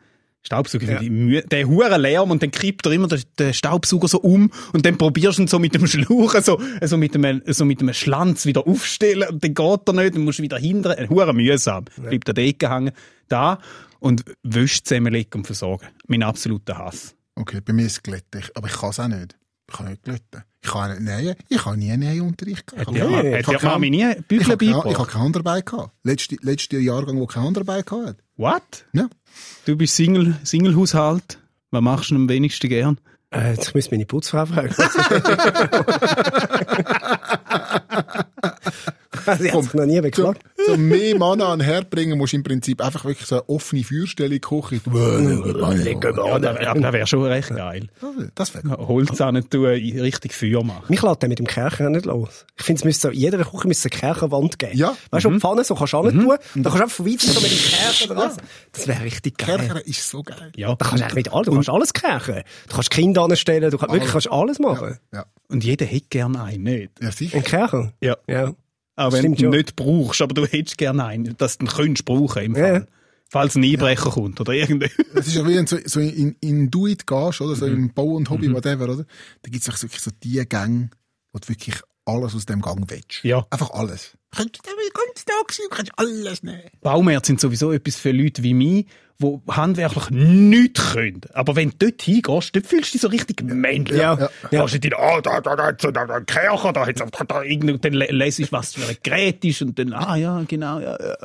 Speaker 4: Staubsaugen finde ich. Der hure Lärm und dann kippt er immer den, den Staubsauger so um und dann probierst du ihn so mit dem Schlauch, so, so mit einem, so mit einem Schlanz wieder aufstellen und dann geht er nicht, dann musst du wieder hindern. Äh, Hure mühsam. Bleibt an der Ecke hängen. Da. Und Wäsche zusammenlegen und versorgen. Mein absoluter Hass.
Speaker 2: Okay, bei mir ist es glätten. Ich- Aber ich kann es auch nicht. Ich kann nicht glätten. Ich kann nicht nähen. Ich habe nie Nähunterricht gehabt.
Speaker 4: Hat ja,
Speaker 2: Ich
Speaker 4: hat
Speaker 2: habe
Speaker 4: ja Mami nie
Speaker 2: Ich
Speaker 4: Büchle
Speaker 2: habe keine, ich habe keine Handarbeit gehabt. Letzte, letzte Jahrgang, wo keine Handarbeit gehabt hat.
Speaker 4: What?
Speaker 2: Ja.
Speaker 4: Du bist Single, Singlehaushalt. Was machst du am wenigsten gern?
Speaker 1: Äh, jetzt müsste meine Putzfrau fragen. Sie hat sich noch nie beklagt.
Speaker 2: so mehr Mann an herbringen musst du im Prinzip einfach wirklich so eine offene Feuerstelle kochen.
Speaker 4: Ja, das wär, das wär schon recht geil.
Speaker 2: Das wäre
Speaker 4: Holz an tun, richtig Feuer machen.
Speaker 1: Mich lässt der mit dem Kercher nicht los. Ich finde, es müsste jeder Küche müsste eine Kercherwand geben.
Speaker 2: Ja.
Speaker 1: Weißt du, mhm. Pfanne so kannst du mhm. tun, dann kannst du einfach von weitem so mit dem Kercher dran. Das wäre richtig geil.
Speaker 2: Kercher ist so geil.
Speaker 4: Ja.
Speaker 1: Da kannst du eigentlich mit allem, du kannst alles kerchen. Du kannst Kinder anstellen, du kannst, wirklich kannst alles machen.
Speaker 2: Ja,
Speaker 4: Und jeder hätte gern einen, nicht?
Speaker 2: ja sicher.
Speaker 1: Ein Kercher?
Speaker 4: Ja.
Speaker 1: Ja.
Speaker 4: Auch wenn du nicht brauchst, aber du hättest gerne einen, dass du ihn könntest brauchen im
Speaker 1: Ja.
Speaker 4: Fall. Falls ein Einbrecher kommt oder irgendwie.
Speaker 2: Es ist ja wie so, so in, in Do-It gehst, oder? So im Bau und Hobby, whatever, oder? Da auch so wirklich so die Gänge, wo du wirklich alles aus dem Gang willst.
Speaker 4: Ja.
Speaker 2: Einfach alles. Könntest du ganzen Tag sein, du kannst alles nehmen.
Speaker 4: Baumärkte sind sowieso etwas für Leute wie mich, die handwerklich nichts können. Aber wenn du dort hingehst, dort fühlst du dich so richtig männlich.
Speaker 1: Ja.
Speaker 4: ja. Da steht dann, ah, da, da, da, da, da, da, ein Kercher, da, hat's- da, da, irgend- dann lesest du, was für ein Gerät ist und dann, ah, ja, genau, ja, ja.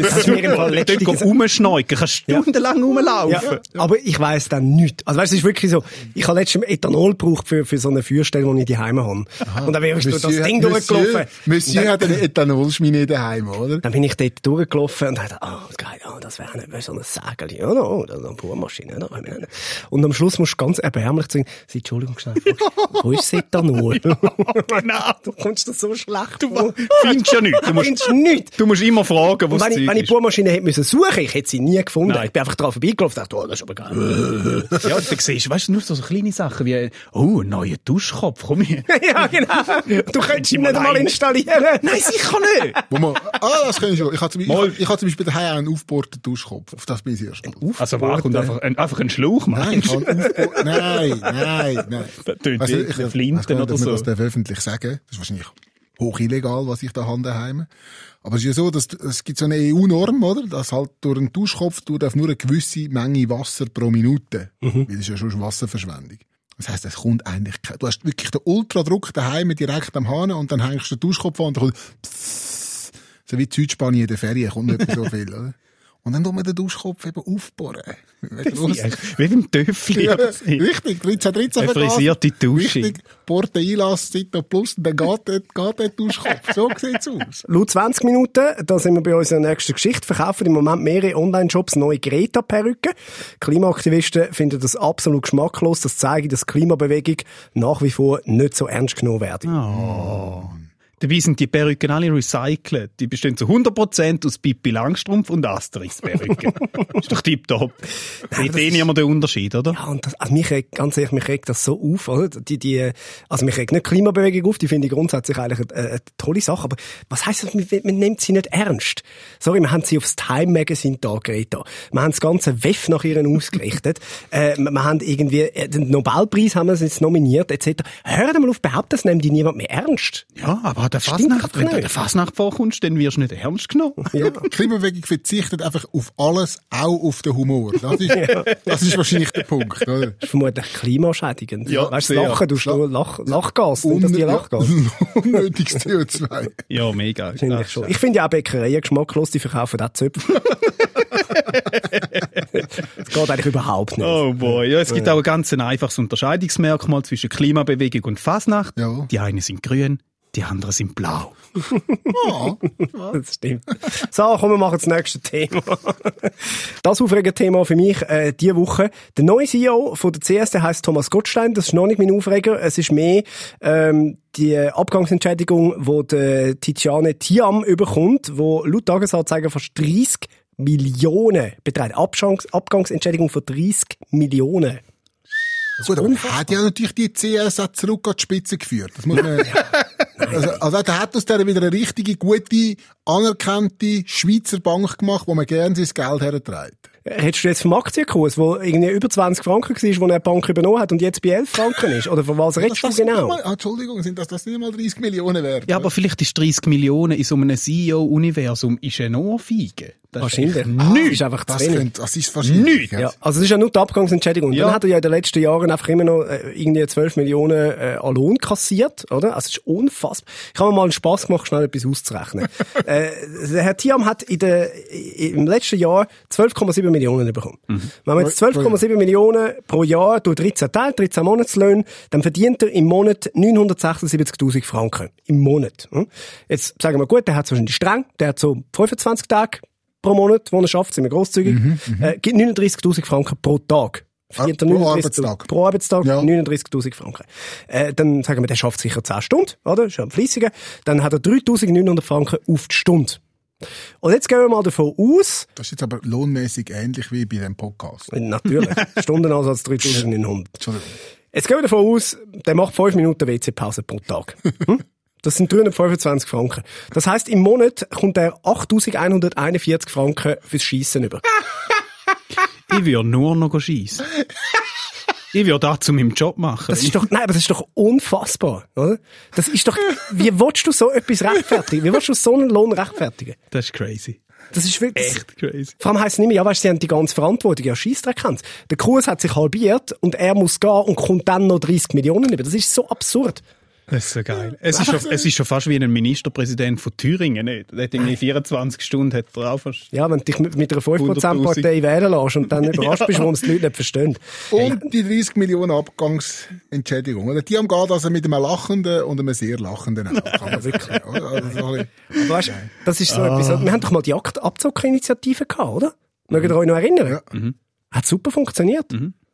Speaker 1: Das ist mir im Fall
Speaker 4: Dort
Speaker 1: letztens
Speaker 4: gehen rumschneuken, kannst stundenlang rumlaufen.
Speaker 1: Ja, aber ich weiss dann nichts. Also weißt du, es ist wirklich so, ich habe letztens Ethanol gebraucht für, für so eine Feuerstelle, die ich daheim habe. Und dann bin ich durch das Ding durchgelaufen.
Speaker 2: Monsieur
Speaker 1: Und
Speaker 2: hat
Speaker 1: dann,
Speaker 2: eine Ethanolschmine daheim, oder?
Speaker 1: dann bin ich dort durchgelaufen und dachte, ah, oh, geil, oh, das wäre nicht so ein Sägel. Ja, no, das ist eine Bohrmaschine. Da können wir nicht. Und am Schluss musst du ganz erbärmlich sagen, Sie, Entschuldigung, schnell, wo ist das Ethanol?
Speaker 4: Genau.
Speaker 1: du kommst dir so schlecht
Speaker 4: Du
Speaker 1: vor.
Speaker 4: findest ja nichts. Du
Speaker 1: Du
Speaker 4: musst,
Speaker 1: findest nichts.
Speaker 4: du musst immer fragen,
Speaker 1: Und
Speaker 4: was
Speaker 1: wenn ich,
Speaker 4: Zeug
Speaker 1: wenn ich die
Speaker 4: ist.
Speaker 1: Bohrmaschine hätte müssen suchen, ich hätte sie nie gefunden.
Speaker 4: Nein.
Speaker 1: Ich bin einfach drauf vorbeigelaufen und dachte, oh, das ist aber geil.
Speaker 4: Ja, du siehst, weißt du, nur so, so kleine Sachen wie, oh, ein neuer Duschkopf, komm hier.
Speaker 1: ja, genau. Du könntest ihn nicht
Speaker 4: mal
Speaker 1: installieren.
Speaker 4: Nein, sicher nicht.
Speaker 2: Wo man, ah, das kann ich schon. Ich habe zum, ich, ich, ich habe zum Beispiel daheim einen aufgebohrten Duschkopf. Auf das bin ich sehr stolz.
Speaker 4: Also, war kommt einfach, ein, einfach ein Schlauch,
Speaker 2: Nein, ich
Speaker 4: meinst
Speaker 2: einen aufgebohrten, nein, nein, nein.
Speaker 4: Das tönt eine
Speaker 2: ich- ich
Speaker 4: Flinte
Speaker 2: weiss gar nicht,
Speaker 4: oder so.
Speaker 2: das darf öffentlich sagen. Das ist wahrscheinlich hoch illegal, was ich da habe daheim. Aber es ist ja so, dass es gibt so eine EU-Norm, oder? Dass halt durch einen Duschkopf du darf nur eine gewisse Menge Wasser pro Minute. Weil das ist ja schon Wasserverschwendung. Das heisst, es kommt eigentlich du hast wirklich den Ultradruck daheim direkt am Hahn und dann hängst du den Duschkopf an und dann kommt pssst, so wie in Südspanien in der Ferien kommt nicht mehr so viel, oder? Und dann tun wir den Duschkopf eben aufbohren.
Speaker 4: Wie beim Töffli.
Speaker 2: Ja, richtig, 13, 13
Speaker 4: Eine frisierte Dusche.
Speaker 2: Richtig, Porte Einlass, Zeit noch plus, und dann geht der, geht der Duschkopf. So sieht's aus.
Speaker 1: Laut 20 Minuten, da sind wir bei unserer nächsten Geschichte, verkaufen im Moment mehrere Online-Shops neue Greta-Perücken. Klimaaktivisten finden das absolut geschmacklos. Das zeigt, dass die Klimabewegung nach wie vor nicht so ernst genommen wird.
Speaker 4: Dabei sind die Perücken alle recycelt. Die bestehen zu 100% aus Pippi Langstrumpf und Asterix-Perücken. ist doch tipptopp. Seht eh niemand den Unterschied, oder?
Speaker 1: Ja, und das, also mich regt, ganz ehrlich, mich regt das so auf, oder? Die, die, also mich regt nicht Klimabewegung auf, die finde ich grundsätzlich eigentlich eine, eine tolle Sache, aber was heisst das, man, man nimmt sie nicht ernst? Sorry, wir haben sie aufs Time Magazine da Greta. Wir haben das ganze WEF nach ihnen ausgerichtet. äh, wir, wir haben irgendwie, äh, den Nobelpreis haben wir jetzt nominiert, etc. Hör mal auf, behaupten, das nimmt die niemand mehr ernst.
Speaker 4: Ja, aber der
Speaker 1: Stimmt
Speaker 4: Fasnacht, wenn du
Speaker 1: nicht.
Speaker 4: der Fasnacht vorkommst, dann wirst du nicht ernst genommen.
Speaker 1: Ja.
Speaker 2: Die Klimabewegung verzichtet einfach auf alles, auch auf den Humor. Das ist, das ist wahrscheinlich der Punkt, oder?
Speaker 1: Das ist vermutlich klimaschädigend.
Speaker 4: Ja,
Speaker 1: weißt du. Lachen, du hast nur Lach, Lachgas, sind das die Lachgas?
Speaker 2: Unnötiges CO2.
Speaker 4: Ja, mega.
Speaker 1: Finde ich, schon. ich finde ja auch Bäckereien geschmacklos, die verkaufen auch Zöpfe. das geht eigentlich überhaupt nicht.
Speaker 4: Oh boy. Ja, es gibt auch ein ganz einfaches Unterscheidungsmerkmal zwischen Klimabewegung und Fasnacht.
Speaker 2: Ja.
Speaker 4: Die einen sind grün, die anderen sind blau.
Speaker 1: Das stimmt. So, komm, wir machen das nächste Thema. Das aufregende Thema für mich äh, diese Woche. Der neue CEO von der CS, der heisst Thomas Gottstein. Das ist noch nicht mein Aufreger. Es ist mehr ähm, die Abgangsentschädigung, wo der Tiziane Tiam überkommt, wo laut Tagesanzeiger fast 30 Millionen beträgt. Abgangs Abgangsentschädigung von 30 Millionen.
Speaker 2: Gut, aber er hat ja natürlich die CS auch zurück an die Spitze geführt. Das muss man, also, also er hat aus der wieder eine richtige, gute, anerkannte Schweizer Bank gemacht, wo man gerne sein Geld herträgt.
Speaker 1: Hättest du jetzt vom Aktienkurs, wo irgendwie über 20 Franken war, wo eine Bank übernommen hat und jetzt bei 11 Franken ist? Oder von was redest du
Speaker 2: Das- das
Speaker 1: genau?
Speaker 2: Mal, ah, Entschuldigung, sind das, das nicht mal 30 Millionen wert?
Speaker 4: Ja, aber vielleicht ist 30 Millionen in so einem CEO-Universum ist eine Ohrfeige. Das ist
Speaker 1: Wahrscheinlich. Das
Speaker 4: nichts.
Speaker 1: ist einfach zu
Speaker 2: das, könnte, das ist wahrscheinlich.
Speaker 4: Nichts.
Speaker 1: Ja, also es ist ja nur die Abgangsentschädigung. Und
Speaker 4: Ja.
Speaker 1: dann hat er ja in den letzten Jahren einfach immer noch äh, irgendwie 12 Millionen äh, an Lohn kassiert, oder? Also es ist unfassbar. Ich habe mir mal einen Spass gemacht, schnell etwas auszurechnen. äh, der Herr Thiam hat in der, im letzten Jahr 12,7 Millionen bekommt. Wenn man jetzt 12,7 Millionen pro Jahr durch 13 teilt, 13 Monatslöhne, dann verdient er im Monat 976.000 Franken. Im Monat. hm? Jetzt sagen wir, gut, der hat wahrscheinlich streng, der hat so 25 Tage pro Monat, wo er schafft, sind wir grosszügig, äh, gibt 39.000 Franken pro Tag. Verdient er
Speaker 2: Mhm, Ah, pro
Speaker 1: 39.000
Speaker 2: Arbeitstag.
Speaker 1: Pro Arbeitstag
Speaker 2: Ja.
Speaker 1: 39.000 Franken. Äh, dann sagen wir, der schafft sicher 10 Stunden, oder? Ist ja ein Fleissiger. Dann hat er 3.900 Franken auf die Stunde. Und jetzt gehen wir mal davon aus,
Speaker 2: Das ist jetzt aber lohnmäßig ähnlich wie bei dem Podcast.
Speaker 1: natürlich, Stundenansatz 3.900.
Speaker 2: Entschuldigung.
Speaker 1: Jetzt gehen wir davon aus, der macht 5 Minuten WC-Pause pro Tag. Hm? Das sind 325 Franken. Das heisst, im Monat kommt er 8.141 Franken fürs Schiessen über.
Speaker 4: Ich würde nur noch schiessen. Ich würde das zu meinem Job machen.
Speaker 1: Das ist doch, nein, aber das ist doch unfassbar, oder? Das ist doch, wie willst du so etwas rechtfertigen? Wie willst du so einen Lohn rechtfertigen?
Speaker 4: das ist crazy.
Speaker 1: Das ist wirklich,
Speaker 4: Echt crazy.
Speaker 1: vor allem heisst es nicht mehr, ja, weißt, sie haben die ganze Verantwortung, ja, Scheissdreck haben. Der Kurs hat sich halbiert und er muss gehen und kommt dann noch 30 Millionen über. Das ist so absurd.
Speaker 4: Das ist so geil. Es ist, schon, es ist schon fast wie ein Ministerpräsident von Thüringen, nicht? Der hat irgendwie 24 Stunden hat auch fast.
Speaker 1: Ja, wenn du dich mit, einer 5%-Partei wählen lässt und dann überrascht bist, warum es die Leute nicht verstehen.
Speaker 2: Und die 30 Millionen Abgangsentschädigung. Oder? Die haben geht also mit einem lachenden und einem sehr lachenden man wirklich. Also, so ein bisschen-
Speaker 1: Aber weißt, das ist so etwas, wir haben doch mal die Abzockerinitiative gehabt, oder? Mögt ihr euch noch erinnern? Hat super funktioniert.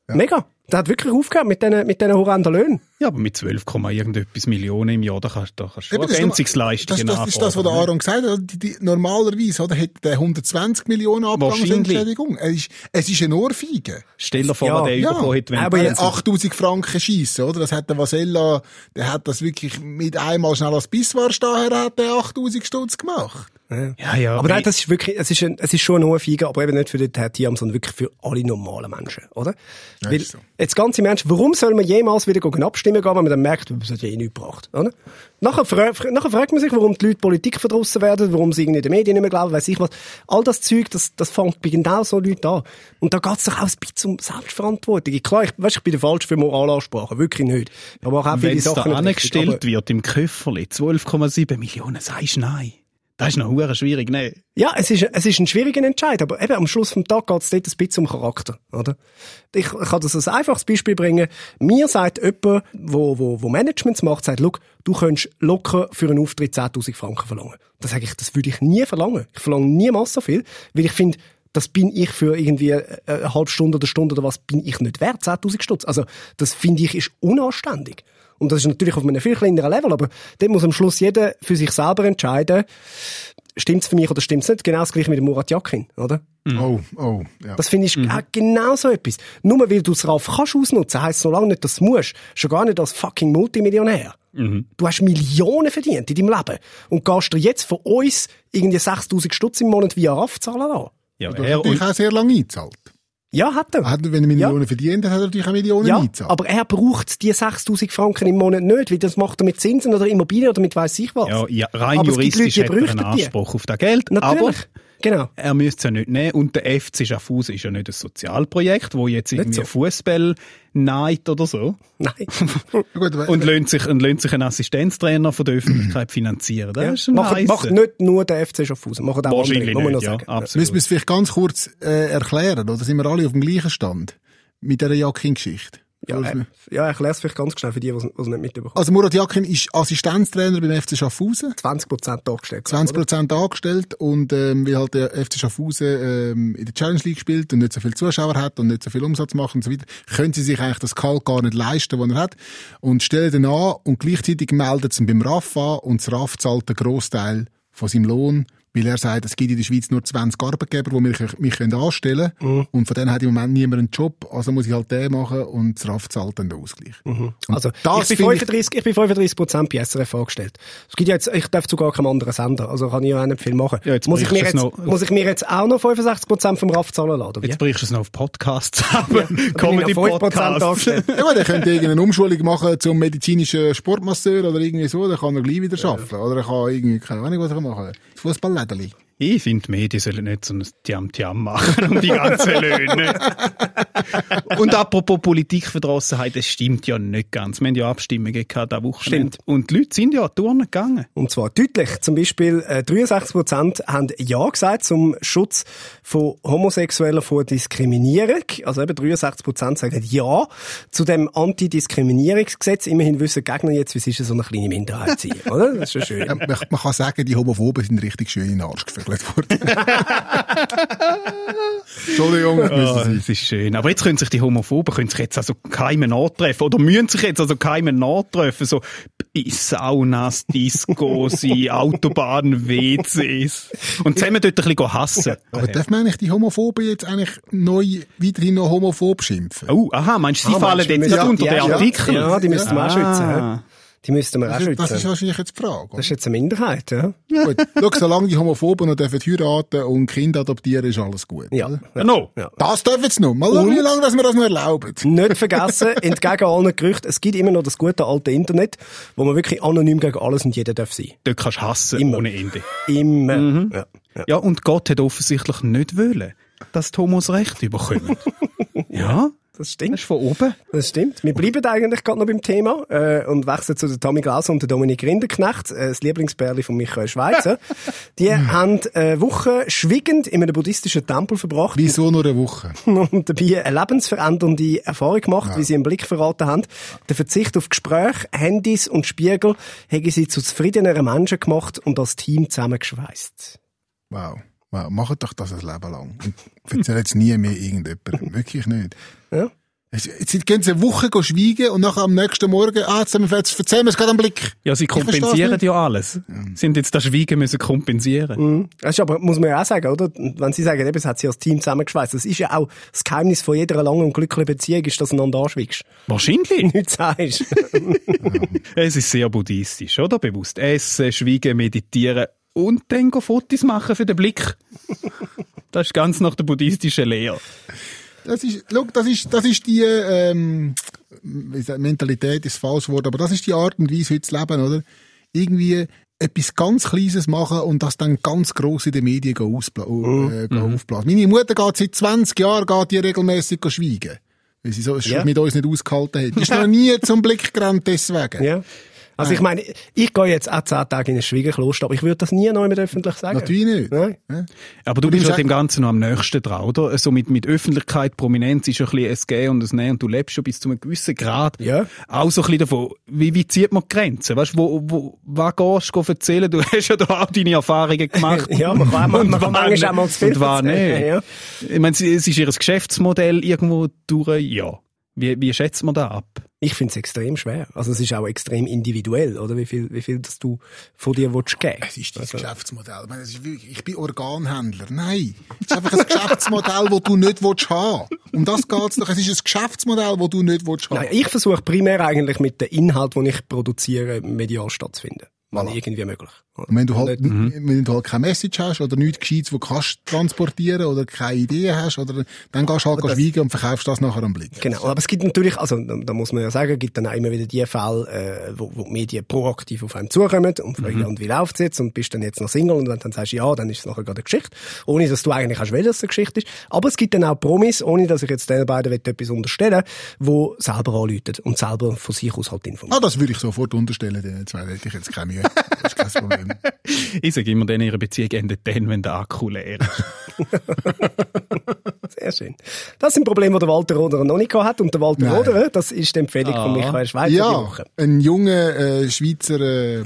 Speaker 1: Mega. Der hat wirklich aufgehört mit diesen, mit diesen horrenden Löhnen.
Speaker 4: Ja, aber mit 12, Komma irgendetwas Millionen im Jahr, da kannst, da kannst du schon
Speaker 2: das ist
Speaker 4: Ergänzungsleistungen
Speaker 2: Das, das ist das, was der
Speaker 4: anfordern,
Speaker 2: Aaron gesagt hat. Die, die, normalerweise oder, hätte der 120 Millionen Abgangsentschädigung. Es ist, es ist eine Ohrfeige.
Speaker 4: Stell dir vor,
Speaker 1: Ja,
Speaker 4: was der
Speaker 2: ja.
Speaker 4: bekommen hat, wenn
Speaker 1: Aber jetzt-
Speaker 2: 8000 Franken schiessen, oder? Das hat der Vasella, der hat das wirklich mit einmal schnell als Bisswar daher hat der 8000 Stutz gemacht.
Speaker 4: Ja, ja.
Speaker 1: Aber nein, das ist wirklich, es ist, ein, es ist schon eine hohe Fiege, aber eben nicht für den Thiam, sondern wirklich für alle normalen Menschen, oder?
Speaker 2: Ja,
Speaker 1: Weil,
Speaker 2: so.
Speaker 1: jetzt ganze Menschen, warum soll man jemals wieder gehen abstimmen gehen, wenn man dann merkt, es hat ja eh nichts gebracht, oder? Nachher, fra nachher fragt man sich, warum die Leute Politik verdrossen werden, warum sie irgendwie den Medien nicht mehr glauben, weiss ich was. All das Zeug, das, das fängt bei genau so Leuten an. Und da geht's doch auch ein bisschen um Selbstverantwortung. Klar, ich, weißt, ich bin der Falsche für Moralansprache, wirklich nicht. Aber auch viele
Speaker 4: wenn es da
Speaker 1: Sachen
Speaker 4: angestellt wird im Köfferli, 12,7 Millionen, sagst nein. Das ist noch hure schwierig, ne?
Speaker 1: Ja, es ist, es ist ein schwieriger Entscheid, aber eben am Schluss vom Tag geht es dort ein bisschen um Charakter, oder? Ich, ich kann das als einfaches Beispiel bringen. Mir sagt jemand, wo, wo, wo Managements macht, sagt, look, du könntest locker für einen Auftritt 10.000 Franken verlangen. Das sage ich, das würde ich nie verlangen. Ich verlange niemals so viel, weil ich finde, das bin ich für irgendwie äh, eine halbe Stunde oder Stunde oder was, bin ich nicht wert, 10.000 Stutz. Also, das finde ich ist unanständig. Und das ist natürlich auf einem viel kleineren Level, aber dort muss am Schluss jeder für sich selber entscheiden, stimmt's für mich oder stimmt's nicht? Genau das gleiche mit dem Murat Yakin, oder?
Speaker 2: Oh, oh, ja.
Speaker 1: Das finde ich auch genau so etwas. Nur weil du es RAF kannst ausnutzen, heisst so lange nicht, dass du musst. Schon gar nicht als fucking Multimillionär. Du hast Millionen verdient in deinem Leben. Und gehst dir jetzt von uns irgendwie 6000 Stutz im Monat via RAF zahlen lassen.
Speaker 4: Ja,
Speaker 2: Du
Speaker 4: er
Speaker 2: hast
Speaker 4: und,
Speaker 2: auch sehr lange eingezahlt.
Speaker 1: Ja, hat er.
Speaker 2: Hat, wenn er Millionen verdient hat, hat er natürlich auch Millionen
Speaker 1: Ja,
Speaker 2: eingezahlt.
Speaker 1: aber er braucht die 6000 Franken im Monat nicht, weil das macht er mit Zinsen oder Immobilien oder mit weiss ich was.
Speaker 4: ja, ja, rein
Speaker 1: Aber
Speaker 4: juristisch
Speaker 1: Leute,
Speaker 4: hat er einen
Speaker 1: bräuchten die.
Speaker 4: Anspruch auf das Geld.
Speaker 1: Natürlich.
Speaker 4: Aber
Speaker 1: genau.
Speaker 4: er müsste es ja nicht nehmen. Und der FC Schaffhausen ist ja nicht ein Sozialprojekt, wo jetzt irgendwie
Speaker 1: so.
Speaker 4: Fußball neigt oder so.
Speaker 1: Nein.
Speaker 4: Und lönt sich, und lönt sich einen Assistenztrainer von der Öffentlichkeit finanzieren. Das
Speaker 1: Ja.
Speaker 4: ist ein
Speaker 1: Macht, macht nicht nur der FC Schaffhausen, machen auch
Speaker 4: Wahrscheinlich
Speaker 1: andere, muss man noch
Speaker 4: nicht, ja.
Speaker 1: sagen.
Speaker 2: Müssen
Speaker 4: Absolut.
Speaker 2: wir es vielleicht ganz kurz äh, erklären, oder sind wir alle auf dem gleichen Stand mit dieser Jakin-Geschichte?
Speaker 1: Ja, äh, ja erklär es vielleicht ganz schnell für die, die es nicht mitbekommen.
Speaker 2: Also Murat Jakin ist Assistenztrainer beim FC Schaffhausen.
Speaker 1: 20 Prozent dargestellt.
Speaker 2: 20 Prozent angestellt und ähm, weil halt der FC Schaffhausen ähm, in der Challenge League spielt und nicht so viele Zuschauer hat und nicht so viel Umsatz macht und so weiter, können sie sich eigentlich das Gehalt gar nicht leisten, das er hat und stellen dann an und gleichzeitig meldet sie ihn beim RAF an und das RAF zahlt den Großteil von seinem Lohn, weil er sagt, es gibt in der Schweiz nur 20 Arbeitgeber, die mich, mich können anstellen können und von denen hat im Moment niemand einen Job, also muss ich halt den machen und das RAF zahlt dann den Ausgleich. Und
Speaker 1: Also,
Speaker 2: das
Speaker 1: ich bin
Speaker 2: finde
Speaker 1: 35, ich, bin 35 Prozent bei SRF angestellt. Es gibt ja jetzt, ich darf zu gar keinem anderen Sender, also kann ich ja auch nicht viel machen.
Speaker 4: Ja, jetzt
Speaker 1: muss, ich mir jetzt,
Speaker 4: noch-
Speaker 1: muss ich mir jetzt auch noch 65 Prozent vom RAF zahlen lassen?
Speaker 4: Jetzt brichst du es noch auf Podcasts zusammen.
Speaker 1: Da bin ich auf 5 Prozent
Speaker 4: Comedy-Podcasts.
Speaker 2: Ja, gut, er könnte irgendeine Umschulung machen zum medizinischen Sportmasseur oder irgendwie so, dann kann er gleich wieder arbeiten. Oder er kann irgendwie, keine Ahnung, was er machen kann. Das Fußballlädeli.
Speaker 4: Ich finde, die Medien sollen nicht so ein Tiam-Tiam machen um die ganzen Löhne. Und apropos Politikverdrossenheit, das stimmt ja nicht ganz. Wir haben ja Abstimmungen gehabt diese Woche.
Speaker 1: Stimmt.
Speaker 4: Und die Leute sind ja Touren gegangen.
Speaker 1: Und zwar deutlich. Zum Beispiel äh, 63 Prozent haben Ja gesagt zum Schutz von Homosexuellen vor Diskriminierung. Also eben 63 Prozent sagen Ja zu dem Antidiskriminierungsgesetz. Immerhin wissen die Gegner jetzt, wie es ist, so eine kleine Minderheit zu sein, oder? Das ist schon schön.
Speaker 2: Ja, man, man kann sagen, die Homophoben sind richtig schön in den Arsch gevögelt worden. Entschuldigung, das
Speaker 4: Oh,
Speaker 2: müssen
Speaker 4: das ist schön. Aber jetzt können sich die Homophoben können sich jetzt also keinem nachtreffen oder müssen sich jetzt also keinem nachtreffen. So in Saunas, Discos, in Autobahnen, WCs. Und zusammen dort ein bisschen hassen.
Speaker 2: Aber darf man eigentlich die Homophoben jetzt eigentlich neu weiterhin noch homophob schimpfen?
Speaker 4: Oh, aha, meinst du, sie
Speaker 1: Ah,
Speaker 4: fallen jetzt nicht
Speaker 1: müssen-
Speaker 4: unter
Speaker 1: ja,
Speaker 4: den
Speaker 1: ja,
Speaker 4: Artikel?
Speaker 1: Ja, die müssten wir auch
Speaker 4: Ah.
Speaker 1: schützen. Die müssten wir auch
Speaker 2: Das ist, das ist
Speaker 1: schützen.
Speaker 2: wahrscheinlich jetzt die Frage.
Speaker 1: Das ist jetzt eine Minderheit, ja?
Speaker 2: Gut, schau, solange die Homophoben noch dürfen heiraten und Kinder adoptieren, ist alles gut.
Speaker 1: Ja.
Speaker 2: oder?
Speaker 1: ja.
Speaker 4: No.
Speaker 1: ja.
Speaker 2: Das dürfen sie noch. Mal schauen, wie lange dass wir das noch erlauben.
Speaker 1: Nicht vergessen, entgegen allen Gerüchten, es gibt immer noch das gute alte Internet, wo man wirklich anonym gegen alles und jeden darf sein.
Speaker 4: Dort kannst du hassen,
Speaker 1: Immer.
Speaker 4: ohne Ende.
Speaker 1: Immer.
Speaker 4: Mhm.
Speaker 1: Ja. Ja.
Speaker 4: Ja, und Gott hat offensichtlich nicht wollen, dass die Homos Recht bekommen. ja,
Speaker 1: Das
Speaker 4: das
Speaker 1: stimmt.
Speaker 4: ist von oben.
Speaker 1: Das stimmt. Wir bleiben eigentlich gerade noch beim Thema äh, und wechseln zu Tommy Glaser und der Dominik Rinderknecht, äh, das Lieblingsbärli von Michael Schweizer. Die haben eine Woche schwiegend in einem buddhistischen Tempel verbracht
Speaker 2: Wieso nur eine Woche?
Speaker 1: und dabei eine lebensverändernde Erfahrung gemacht, wie sie im Blick verraten haben. Der Verzicht auf Gespräche, Handys und Spiegel haben sie zu zufriedeneren Menschen gemacht und als Team zusammengeschweißt.
Speaker 2: Wow. Wow. Macht doch das ein Leben lang. Und erzähl jetzt nie mehr irgendjemandem. Wirklich nicht.
Speaker 1: Ja?
Speaker 2: Es- Jetzt gehen sie eine Woche schweigen und nachher am nächsten Morgen, ah, jetzt, haben wir- jetzt erzählen wir es gerade am Blick.
Speaker 4: Ja, sie kompensieren
Speaker 2: nicht.
Speaker 4: ja alles. Sie sind jetzt das Schweigen müssen kompensieren.
Speaker 1: Mhm. Das ist aber, muss man ja auch sagen, oder? Wenn Sie sagen, eben, es hat sie als Team zusammengeschweißt. Das ist ja auch das Geheimnis von jeder langen und glücklichen Beziehung, ist, dass du einander anschweigst.
Speaker 4: Wahrscheinlich.
Speaker 1: Nichts sagst.
Speaker 4: Es ist sehr buddhistisch, oder? Bewusst essen, schweigen, meditieren und dann go Fotos machen für den Blick. Das ist ganz nach der buddhistischen Lehre.
Speaker 2: Das ist, schau, das ist, das ist die, ähm, Mentalität ist das falsche Wort, aber das ist die Art und Weise, heute zu leben, oder? Irgendwie etwas ganz Kleines machen und das dann ganz gross in den Medien auspla äh, gehen aufblasen. Meine Mutter geht seit 20 Jahren, geht die regelmässig gehen schweigen. Weil sie so
Speaker 1: Ja.
Speaker 2: mit uns nicht ausgehalten hat. Die ist noch nie zum Blick gerannt deswegen.
Speaker 1: ja. Also ich meine, ich gehe jetzt auch zehn Tage in ein Schwiegerkloster, aber ich würde das nie noch jemand öffentlich sagen.
Speaker 2: Natürlich nicht.
Speaker 1: Nein.
Speaker 2: Ja.
Speaker 4: Aber du
Speaker 2: Und
Speaker 4: bist ja
Speaker 2: Sa-
Speaker 4: dem Ganzen noch am nächsten dran, oder? So mit, mit Öffentlichkeit, Prominenz ist ja ein bisschen ein Gehen und ein Nehmen und du lebst schon bis zu einem gewissen Grad.
Speaker 1: Ja.
Speaker 4: Auch so ein bisschen davon, wie, wie zieht man die Grenzen? Weißt du, wo, wo, was gehst du erzählen? Du hast ja da auch deine Erfahrungen gemacht.
Speaker 1: Ja, man kann- man- man kann
Speaker 4: Und wann-
Speaker 1: manchmal auch mal zu viel
Speaker 4: Und war nicht.
Speaker 1: ja.
Speaker 4: Ich meine, es ist ihr Geschäftsmodell irgendwo durch, ja. Wie, wie schätzt man das ab?
Speaker 1: Ich finde es extrem schwer. Also es ist auch extrem individuell, oder? Wie viel, wie viel das du von dir willst geben.
Speaker 2: Es ist das Geschäftsmodell. Ich, meine, ist wirklich, ich bin Organhändler. Nein. Es ist einfach ein Geschäftsmodell, das du nicht willst haben Um das geht's doch. Es ist ein Geschäftsmodell, das du nicht willst haben
Speaker 1: Nein, ich versuche primär eigentlich mit dem Inhalt, den ich produziere, medial stattzufinden. Wenn irgendwie möglich.
Speaker 2: Und wenn du halt,
Speaker 1: Nicht-
Speaker 2: wenn du halt keine Message hast oder nichts Gescheites, wo du kannst transportieren oder keine Idee hast, oder, dann gehst du halt
Speaker 1: das-
Speaker 2: schweigen und verkaufst das nachher am Blick.
Speaker 1: Genau, aber es gibt natürlich, also da, muss man ja sagen, gibt dann auch immer wieder die Fälle, äh, wo, wo die Medien proaktiv auf einen zukommen und fragen, ja, und wie läuft's jetzt und bist dann jetzt noch Single und wenn du dann sagst, ja, dann ist es nachher gerade eine Geschichte, ohne dass du eigentlich hast will, dass es eine Geschichte ist. Aber es gibt dann auch Promis, ohne dass ich jetzt den beiden will, etwas unterstellen wo selber anrufen und selber von sich aus halt informieren.
Speaker 2: Ah, das würde ich sofort unterstellen, den zwei hätte ich jetzt keine Mühe. Das ist kein Problem.
Speaker 4: Ich sage immer, denn ihre Beziehung endet dann, wenn der Akku leer ist.
Speaker 1: Sehr schön. Das sind Probleme, die der Walter Roderer noch nicht gehabt hat. Und der Walter
Speaker 2: Nein.
Speaker 1: Roderer, das ist die Empfehlung von
Speaker 4: Ah.
Speaker 1: Michael Schweizer die
Speaker 2: Ja,
Speaker 1: Woche.
Speaker 2: ein junger äh, Schweizer äh,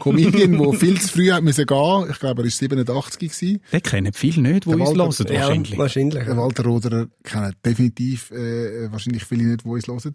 Speaker 2: Comedian, der viel zu früh hat müssen gehen. Ich glaube, er war 87 gewesen.
Speaker 4: Den kennen viele nicht, die uns hören,
Speaker 1: Ja,
Speaker 4: wahrscheinlich.
Speaker 1: wahrscheinlich.
Speaker 2: Der Walter Roderer kennen definitiv äh, wahrscheinlich viele nicht, die uns hören.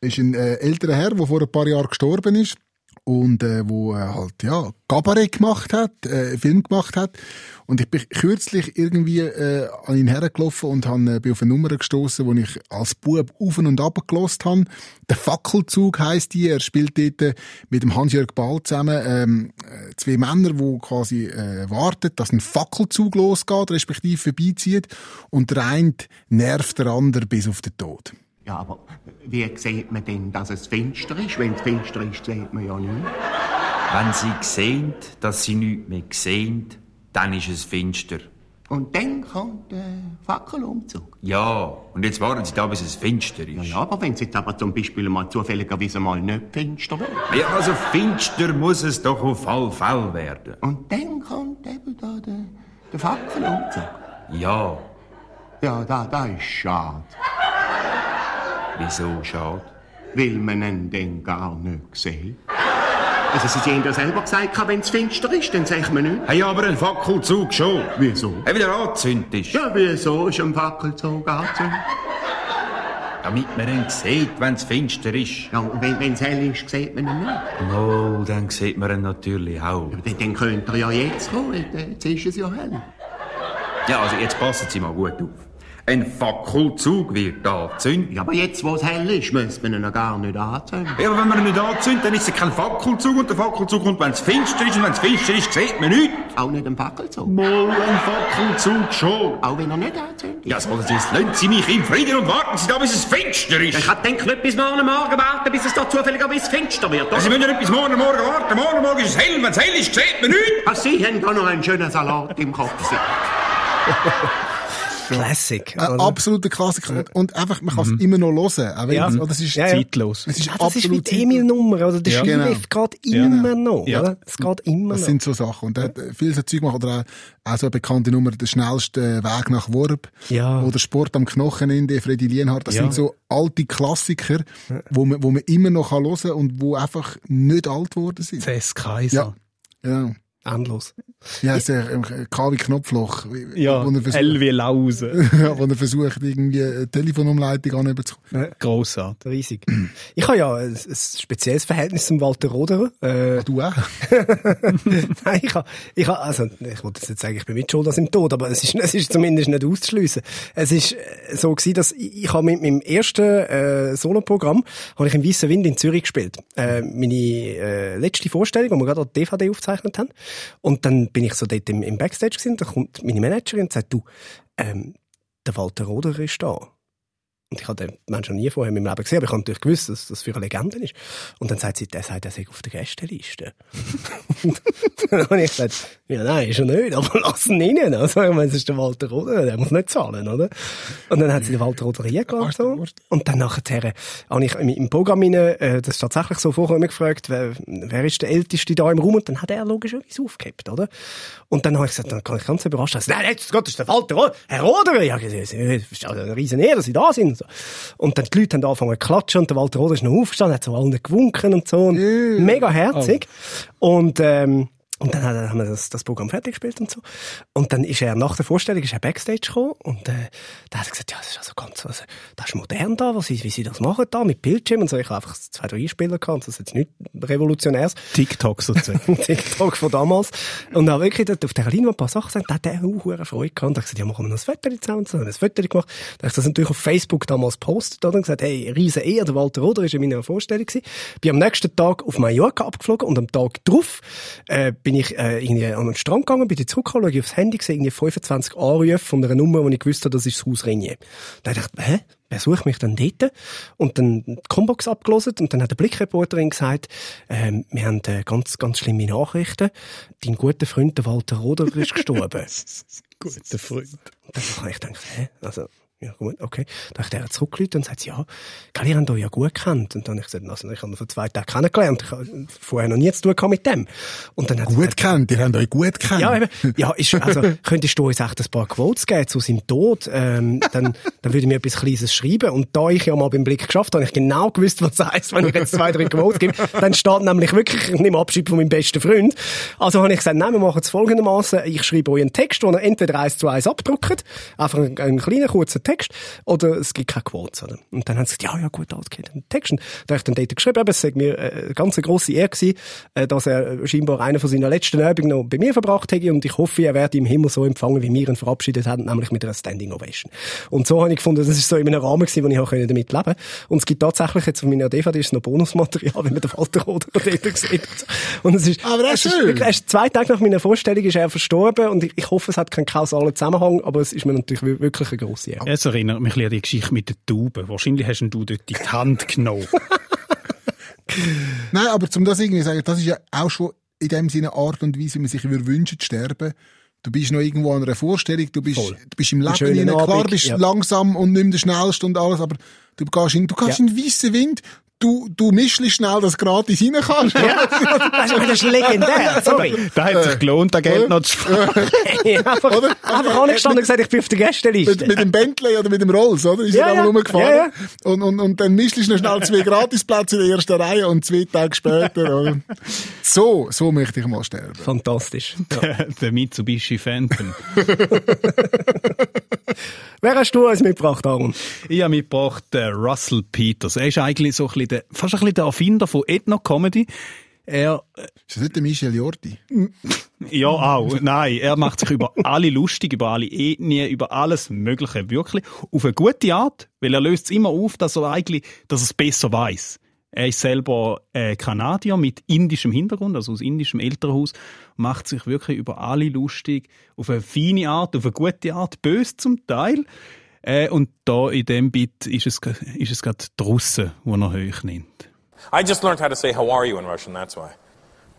Speaker 2: Er ist ein äh, älterer Herr, der vor ein paar Jahren gestorben ist und äh, wo äh, halt ja Kabarett gemacht hat, äh, Film gemacht hat. Und ich bin kürzlich irgendwie äh, an ihn hergelaufen und han, äh, bin auf eine Nummer gestoßen, wo ich als Bub auf und ab gelost habe. Der Fackelzug heißt die. Er spielt dort äh, mit dem Hans-Jörg Ball zusammen ähm, äh, zwei Männer, die quasi äh, warten, dass ein Fackelzug losgeht, respektive vorbeizieht. Und der eine nervt der andere bis auf den Tod.
Speaker 8: Ja, aber wie sieht man denn, dass es finster ist? Wenn es finster ist, sieht man ja nicht.
Speaker 9: Wenn sie sehen, dass sie nichts mehr sehen, dann ist es finster.
Speaker 8: Und dann kommt der Fackelumzug.
Speaker 9: Ja, und jetzt warten Sie da, bis es finster ist.
Speaker 8: Ja, ja, aber wenn es jetzt aber zum Beispiel mal zufälligerweise mal nicht finster wird.
Speaker 9: Ja, also finster muss es doch auf alle Fälle werden.
Speaker 8: Und dann kommt eben da der, der Fackelumzug.
Speaker 9: Ja,
Speaker 8: Ja, da, da ist schade.
Speaker 9: Wieso schade?
Speaker 8: Weil man ihn dann gar nicht sieht. Also, Sie haben ja selber gesagt, wenn es finster ist, dann sieht man nicht.
Speaker 9: Hey, aber ein Fackelzug schon.
Speaker 8: Wieso?
Speaker 9: Hey, wieder angezündet ist.
Speaker 8: Ja, wieso ist ein Fackelzug angezündet?
Speaker 9: Damit man ihn sieht, wenn es finster ist.
Speaker 8: Ja, und wenn es hell ist, sieht man ihn nicht.
Speaker 9: Oh, dann sieht man ihn natürlich auch.
Speaker 8: Dann, dann könnte er ja jetzt kommen, jetzt ist es ja hell.
Speaker 9: Ja, also jetzt passen Sie mal gut auf. Ein Fackelzug wird angezündet.
Speaker 8: Ja, aber jetzt, wo es hell ist, müsste man ihn ja gar nicht anzünden.
Speaker 9: Ja, aber wenn man ihn nicht anzündet, dann ist es kein Fackelzug und der Fackelzug kommt, wenn es finster ist und wenn es finster ist, sieht man nichts.
Speaker 8: Auch nicht ein Fackelzug.
Speaker 9: Mal ein Fackelzug schon.
Speaker 8: Auch wenn er nicht anzündet.
Speaker 9: Ja, sollen Sie jetzt, lassen Sie mich in Frieden und warten Sie da, bis es finster ist.
Speaker 8: Ich gedacht, nicht bis morgen Morgen warten, bis es da zufälligerweise finster wird.
Speaker 9: Sie müssen ja nicht bis morgen Morgen warten. Morgen Morgen ist es hell. Wenn es hell ist, sieht man nichts.
Speaker 8: Ach, Sie haben da noch einen schönen Salat im Kopf.
Speaker 1: Classic.
Speaker 2: Ein absoluter Klassiker. Und, einfach, man kann es immer noch hören. Auch wenn
Speaker 1: Ja.
Speaker 2: es- oder es ist,
Speaker 1: Ja, ja.
Speaker 4: Zeitlos.
Speaker 2: Es ist
Speaker 1: Ja, das ist wie die Emil-Nummer? Der
Speaker 4: Ja.
Speaker 1: Skilift geht
Speaker 4: Ja.
Speaker 1: immer noch,
Speaker 4: Ja.
Speaker 1: oder? Es geht immer
Speaker 2: Das
Speaker 1: noch.
Speaker 2: sind so Sachen. Und er hat viel so Zeug gemacht. Oder auch, auch so eine bekannte Nummer, der schnellste Weg nach Worb.
Speaker 1: Ja.
Speaker 2: Oder Sport am Knochenende, Freddy Lienhardt. Das
Speaker 4: Ja.
Speaker 2: sind so alte Klassiker, wo man, wo man immer noch kann hören kann und wo einfach nicht alt geworden sind.
Speaker 4: CS Kaiser.
Speaker 2: Ja.
Speaker 1: Endlos.
Speaker 2: Ja, ist ähm, K wie Knopfloch.
Speaker 4: Ja,
Speaker 2: wo er versucht,
Speaker 4: L wie Lause.
Speaker 2: ja, wo er versucht, irgendwie eine Telefonumleitung anzukommen.
Speaker 4: Grossartig.
Speaker 1: Riesig. Ich habe ja ein, ein spezielles Verhältnis zum Walter Roderer. Äh,
Speaker 2: Du auch?
Speaker 1: Nein, ich habe, ich habe, also, ich wollte jetzt sagen, ich bin mit schuld an seinem Tod, aber es ist, es ist zumindest nicht auszuschliessen. Es ist äh, so gewesen, dass ich, ich habe mit meinem ersten äh, Soloprogramm habe ich im Weißen Wind in Zürich gespielt. Äh, meine äh, letzte Vorstellung, wo wir gerade die DVD aufgezeichnet haben. Und dann bin ich so dort im, im Backstage gewesen, da kommt meine Managerin und sagt, du, ähm, der Walter Roderer ist da. Und ich habe den Menschen noch nie vorher in meinem Leben gesehen, aber ich habe natürlich gewusst, dass das für eine Legende ist. Und dann sagt sie, der sagt, er sei auf der Gästeliste. Und dann habe ich gesagt, ja nein, ist er nicht, aber lass ihn rein. Also, ich meine, es ist der Walter Roder, der muss nicht zahlen, oder? Und dann hat sie den Walter Roder reingelassen. So. Und dann nachher habe ich im Programm rein, äh, das ist tatsächlich so vorher immer gefragt, wer, wer ist der Älteste da im Raum? Und dann hat er logischerweise aufgehabt, oder? Und dann habe ich gesagt, dann kann ich ganz überrascht sein, nein, jetzt Gott, das ist der Walter Roder, Herr Roder. Ja, das ist also eine riesen Ehre, dass Sie da sind. Und, so. und dann die Leute haben angefangen zu klatschen und der Walter Roder ist noch aufgestanden, hat so allen gewunken und so. Und Mega herzig. Und, ähm, und dann haben wir das, das Programm fertig gespielt und so. Und dann ist er nach der Vorstellung ist er Backstage gekommen und äh, da hat er gesagt, ja, das ist also ganz, also, das ist modern da, was wie sie das machen da mit Bildschirm und so. Ich habe einfach zwei, drei Spieler gehabt, das ist jetzt nicht revolutionäres.
Speaker 4: TikTok sozusagen.
Speaker 1: TikTok von damals. Und dann wirklich dort auf der Linie ein paar Sachen gesagt, da hat er auch hure Freude gehabt. Und ich gesagt, ja, machen wir noch ein Foto zusammen. So, haben wir ein Foto gemacht. Da habe ich das natürlich auf Facebook damals gepostet? Und gesagt, hey, riesen Ehr, der Walter Roder ist in meiner Vorstellung gewesen. Bin am nächsten Tag auf Mallorca abgeflogen und am Tag drauf, äh, bin ich, äh, irgendwie an den Strand gegangen, bin zurückgekommen, schaue ich aufs Handy, sehe irgendwie 25 Anrufe von einer Nummer, wo ich gewusst habe, das ist das Haus Renier. Dann dachte ich, hä? Wer sucht mich denn dort? Und dann die Combox abgelesen und dann hat der Blickreporterin gesagt, ähm, wir haben äh, ganz, ganz schlimme Nachrichten. Dein guter Freund, der Walter Roder, ist gestorben.
Speaker 4: Guter Freund.
Speaker 1: Und dann habe ich gedacht, hä? Also, ja gut, okay. Dann habe ich der zurückgelegt und sagt sie, ja, gell, ihr habt euch ja gut gekannt. Und dann habe ich gesagt, also, ich habe ihn vor zwei Tagen kennengelernt. Ich habe vorher noch nie zu tun mit dem. Und dann hat
Speaker 2: Gut kennt, ihr habt euch gut kennt.
Speaker 1: ja, eben. Ja, ist, also, könntest du uns echt ein paar Quotes geben zu seinem Tod? Ähm, dann, dann würde ich mir etwas Kleines schreiben. Und da ich ja mal beim Blick geschafft habe, habe ich genau gewusst, was das heisst, wenn ich jetzt zwei, drei Quotes gebe. Dann steht nämlich wirklich, ich nehme Abschied von meinem besten Freund. Also habe ich gesagt, nein, wir machen es folgendermaßen. Ich schreibe euch einen Text, den ihr entweder eins zu eins abdruckt, einfach einen, einen kleinen, kurzen Text, oder es gibt keine Quotes, oder? Und dann haben sie gesagt, ja, ja, gut, alles geht. Den Text. Und da habe ich dann dort geschrieben, eben, es sei mir äh, eine ganz grosse Ehre gewesen, äh, dass er scheinbar eine von seinen letzten Übungen noch bei mir verbracht hätte und ich hoffe, er werde im Himmel so empfangen, wie wir ihn verabschiedet haben, nämlich mit einer Standing Ovation. Und so habe ich gefunden, das ist so in einem Rahmen gewesen, wo ich auch damit leben konnte. Und es gibt tatsächlich jetzt auf meiner DVD ist noch Bonusmaterial, wenn man den Walter Roder dort sieht. Und es ist,
Speaker 2: Aber das ist
Speaker 1: ist
Speaker 2: schön.
Speaker 1: erst zwei Tage nach meiner Vorstellung ist er verstorben und ich, ich hoffe, es hat keinen kausalen Zusammenhang, aber es ist mir natürlich wir- wirklich eine grosse Ehre.
Speaker 4: Es erinnert mich an die Geschichte mit den Tauben. Wahrscheinlich hast du dort die Hand genommen.
Speaker 2: Nein, aber zum das irgendwie sagen, das ist ja auch schon in dem Sinne Art und Weise, wie man sich wünschen zu sterben, Du bist noch irgendwo an einer Vorstellung, du bist,
Speaker 1: Voll.
Speaker 2: du bist im Leben rein. Klar bist
Speaker 1: ja.
Speaker 2: langsam und nicht mehr der Schnellste und alles, aber du gehst in, du gehst
Speaker 1: Ja.
Speaker 2: in weissen Wind, du, du mischst schnell, dass du gratis rein kannst.
Speaker 1: Ja, das ist, das ist legendär, sorry.
Speaker 4: Da hat sich gelohnt, das Geld noch zu sparen.
Speaker 1: Ja, einfach,
Speaker 2: Oder?
Speaker 1: einfach angestanden und gesagt, ich bin auf der
Speaker 2: mit,
Speaker 1: Gästeliste.
Speaker 2: mit dem Bentley oder mit dem Rolls, oder? Ist
Speaker 1: Ja,
Speaker 2: er
Speaker 1: ja.
Speaker 2: rumgefahren.
Speaker 1: Ja, ja.
Speaker 2: Und, und, und dann mischst du noch schnell zwei Gratisplätze in der ersten Reihe und zwei Tage später, oder? So, so möchte ich mal sterben.
Speaker 1: Fantastisch. Ja.
Speaker 4: Der Mitsubishi Phantom.
Speaker 1: Wer hast du uns mitgebracht, Aaron?
Speaker 4: Ich habe mitgebracht äh, Russell Peters. Er ist eigentlich so ein bisschen der, fast ein bisschen der Erfinder von Ethno-Comedy. Er, äh,
Speaker 2: Ist das nicht der Michel Jordi?
Speaker 4: ja auch, nein, er macht sich über alle lustig, über alle Ethnien, über alles Mögliche, wirklich. Auf eine gute Art, weil er löst es immer auf, dass er eigentlich, dass er es besser weiß. Er ist selber äh, Kanadier mit indischem Hintergrund, also aus indischem Elternhaus, macht sich wirklich über alle lustig, auf eine feine Art, auf eine gute Art, bös zum Teil. Äh, und da in dem Bit ist es, ist es gerade er hoch nimmt.
Speaker 10: I just learned how to say how are you in Russian, that's why.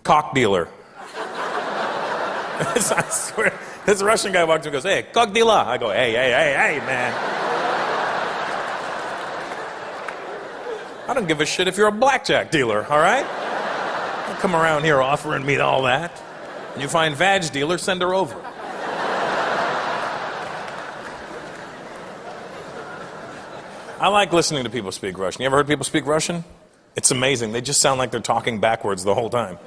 Speaker 10: Cock dealer. I swear, this Russian guy walks up and goes, hey, cock dealer. I go, hey, hey, hey, hey, man. I don't give a shit if you're a blackjack dealer, all right? Come around here offering me all that. When you find Vag dealer, send her over. I like listening to people speak Russian. You ever heard people speak Russian? It's amazing. They just sound like they're talking backwards the whole time.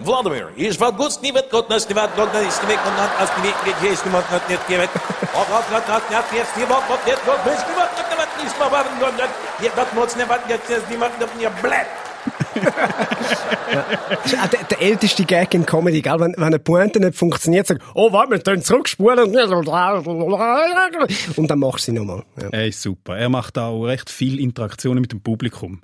Speaker 10: Vladimir, ich war gut, nie wird Gott, das wird Gott, das ist nicht Gott, das ist nicht Gott, das ist nicht Gott, das ist nicht Gott, Gott, Gott, Gott, Gott, jetzt die Gott, Gott, jetzt Gott, das ist nicht Gott, Gott, Gott, nicht Gott, Gott, Gott, Gott, jetzt Gott, muss nicht Gott, jetzt ist die Gott,
Speaker 1: Auch der, der älteste Gag in Comedy, gell? Wenn, wenn eine Pointe nicht funktioniert, sagst oh, warte, wir können zurückspulen. Und dann machst du sie nochmal. Ja.
Speaker 4: Er ist super. Er macht auch recht viel Interaktionen mit dem Publikum.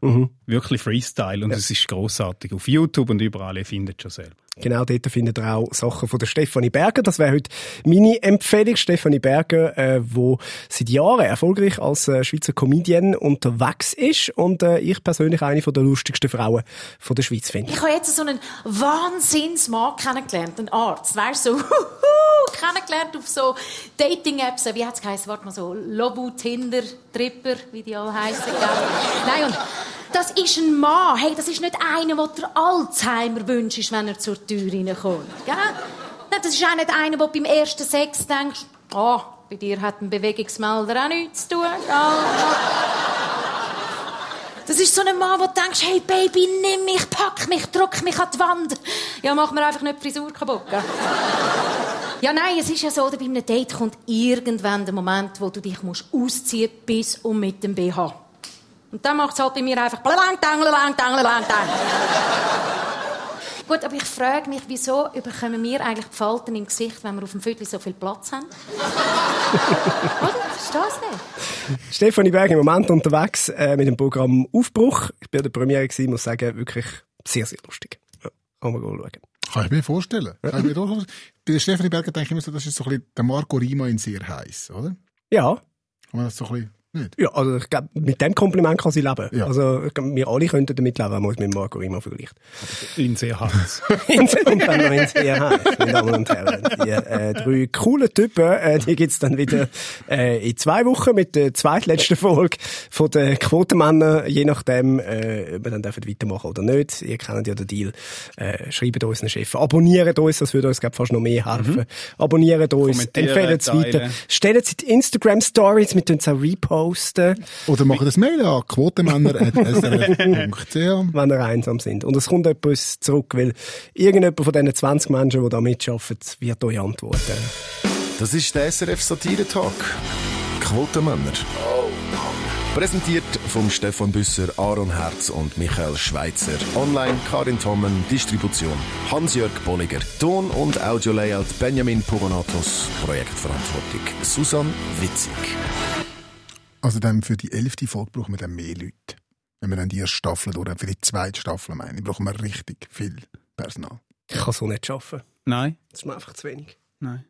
Speaker 4: Wirklich Freestyle und es ist großartig. Auf YouTube und überall, ihr findet schon selber.
Speaker 1: Genau, dort findet ihr auch Sachen von der Stefanie Berger. Das wäre heute meine Empfehlung. Stefanie Berger, äh, wo seit Jahren erfolgreich als äh, Schweizer Comedian unterwegs ist und äh, ich persönlich eine von der lustigsten Frauen von der Schweiz finde.
Speaker 11: Ich habe jetzt so einen Wahnsinnsmann kennengelernt, einen Arzt, weißt du, so kennengelernt auf so Dating-Apps, wie hat es geheißen, warte mal so, Lobu, Tinder, Tripper, wie die alle heißen. Nein, und das ist ein Mann, hey, das ist nicht einer, der der Alzheimer wünscht, wenn er zur Tür reinkommt, gell? Nein, das ist auch nicht einer, der beim ersten Sex denkt, oh, bei dir hat ein Bewegungsmelder auch nichts zu tun. Ja, das ist so ein Mann, wo du denkst, hey Baby, nimm mich, pack mich, drück mich an die Wand. Ja, mach mir einfach nicht die Frisur kaputt. Ja, nein, es ist ja so, bei einem Date kommt irgendwann der Moment, wo du dich musst ausziehen bis und mit dem BH. Und dann macht es halt bei mir einfach blalang, tang, blalang, tang, blalang, tang. Gut, aber ich frage mich, wieso bekommen wir eigentlich die Falten im Gesicht, wenn wir auf dem Viertel so viel Platz haben? Oder? Ich verstehe es nicht.
Speaker 1: Stefanie Berger im Moment unterwegs äh, mit dem Programm Aufbruch. Ich bin der Premiere gewesen, muss sagen, wirklich sehr, sehr lustig. Ja, kann man schauen.
Speaker 2: Kann ich mir vorstellen. Kann ich mir durchaus- Bei der Stefanie Berger denke ich immer so, das ist so ein bisschen der Marco Rima in sehr heiß, oder?
Speaker 1: Ja,
Speaker 2: Kann man das so ein bisschen nicht?
Speaker 1: ja, also ich glaube, mit dem Kompliment kann sie leben.
Speaker 2: Ja.
Speaker 1: Also ich glaub, wir alle könnten damit leben, wenn man es mit Marco Rima vergleicht.
Speaker 4: In sehr heiß.
Speaker 1: und dann noch ins EH, meine Damen und Herren. Die äh, drei coolen Typen, äh, die gibt's dann wieder äh, in zwei Wochen mit der zweitletzten Folge von den Quotenmännern, je nachdem, äh, ob wir dann dürfen weitermachen oder nicht. Ihr kennt ja den Deal. Äh, schreibt uns einen Chef, abonniert uns, das würde uns glaub, fast noch mehr helfen. Abonniert uns, empfehlt es weiter. Stellt es in die Instagram-Stories, wir tun es auch reposten,
Speaker 2: Oder machen das Mail an quotemänner.srf.ch.
Speaker 1: wenn ihr einsam sind. Und es kommt etwas zurück, weil irgendjemand von diesen 20 Menschen, die da mitarbeiten, wird euch antworten.
Speaker 3: Das ist der SRF Satire Talk. Quotenmänner. Präsentiert vom Stefan Büsser, Aaron Herz und Michael Schweitzer. Online Karin Tommen, Distribution Hans-Jörg Bolliger. Ton- und Audio-Layout Benjamin Pogonatos. Projektverantwortung Susan Witzig.
Speaker 2: Also dann für die elfte Folge brauchen wir dann mehr Leute. Wenn wir dann die erste Staffel haben, für die zweite Staffel meine ich, brauchen wir richtig viel Personal.
Speaker 1: Ich kann so nicht schaffen.
Speaker 4: Nein,
Speaker 1: Das ist mir einfach zu wenig.
Speaker 4: nein.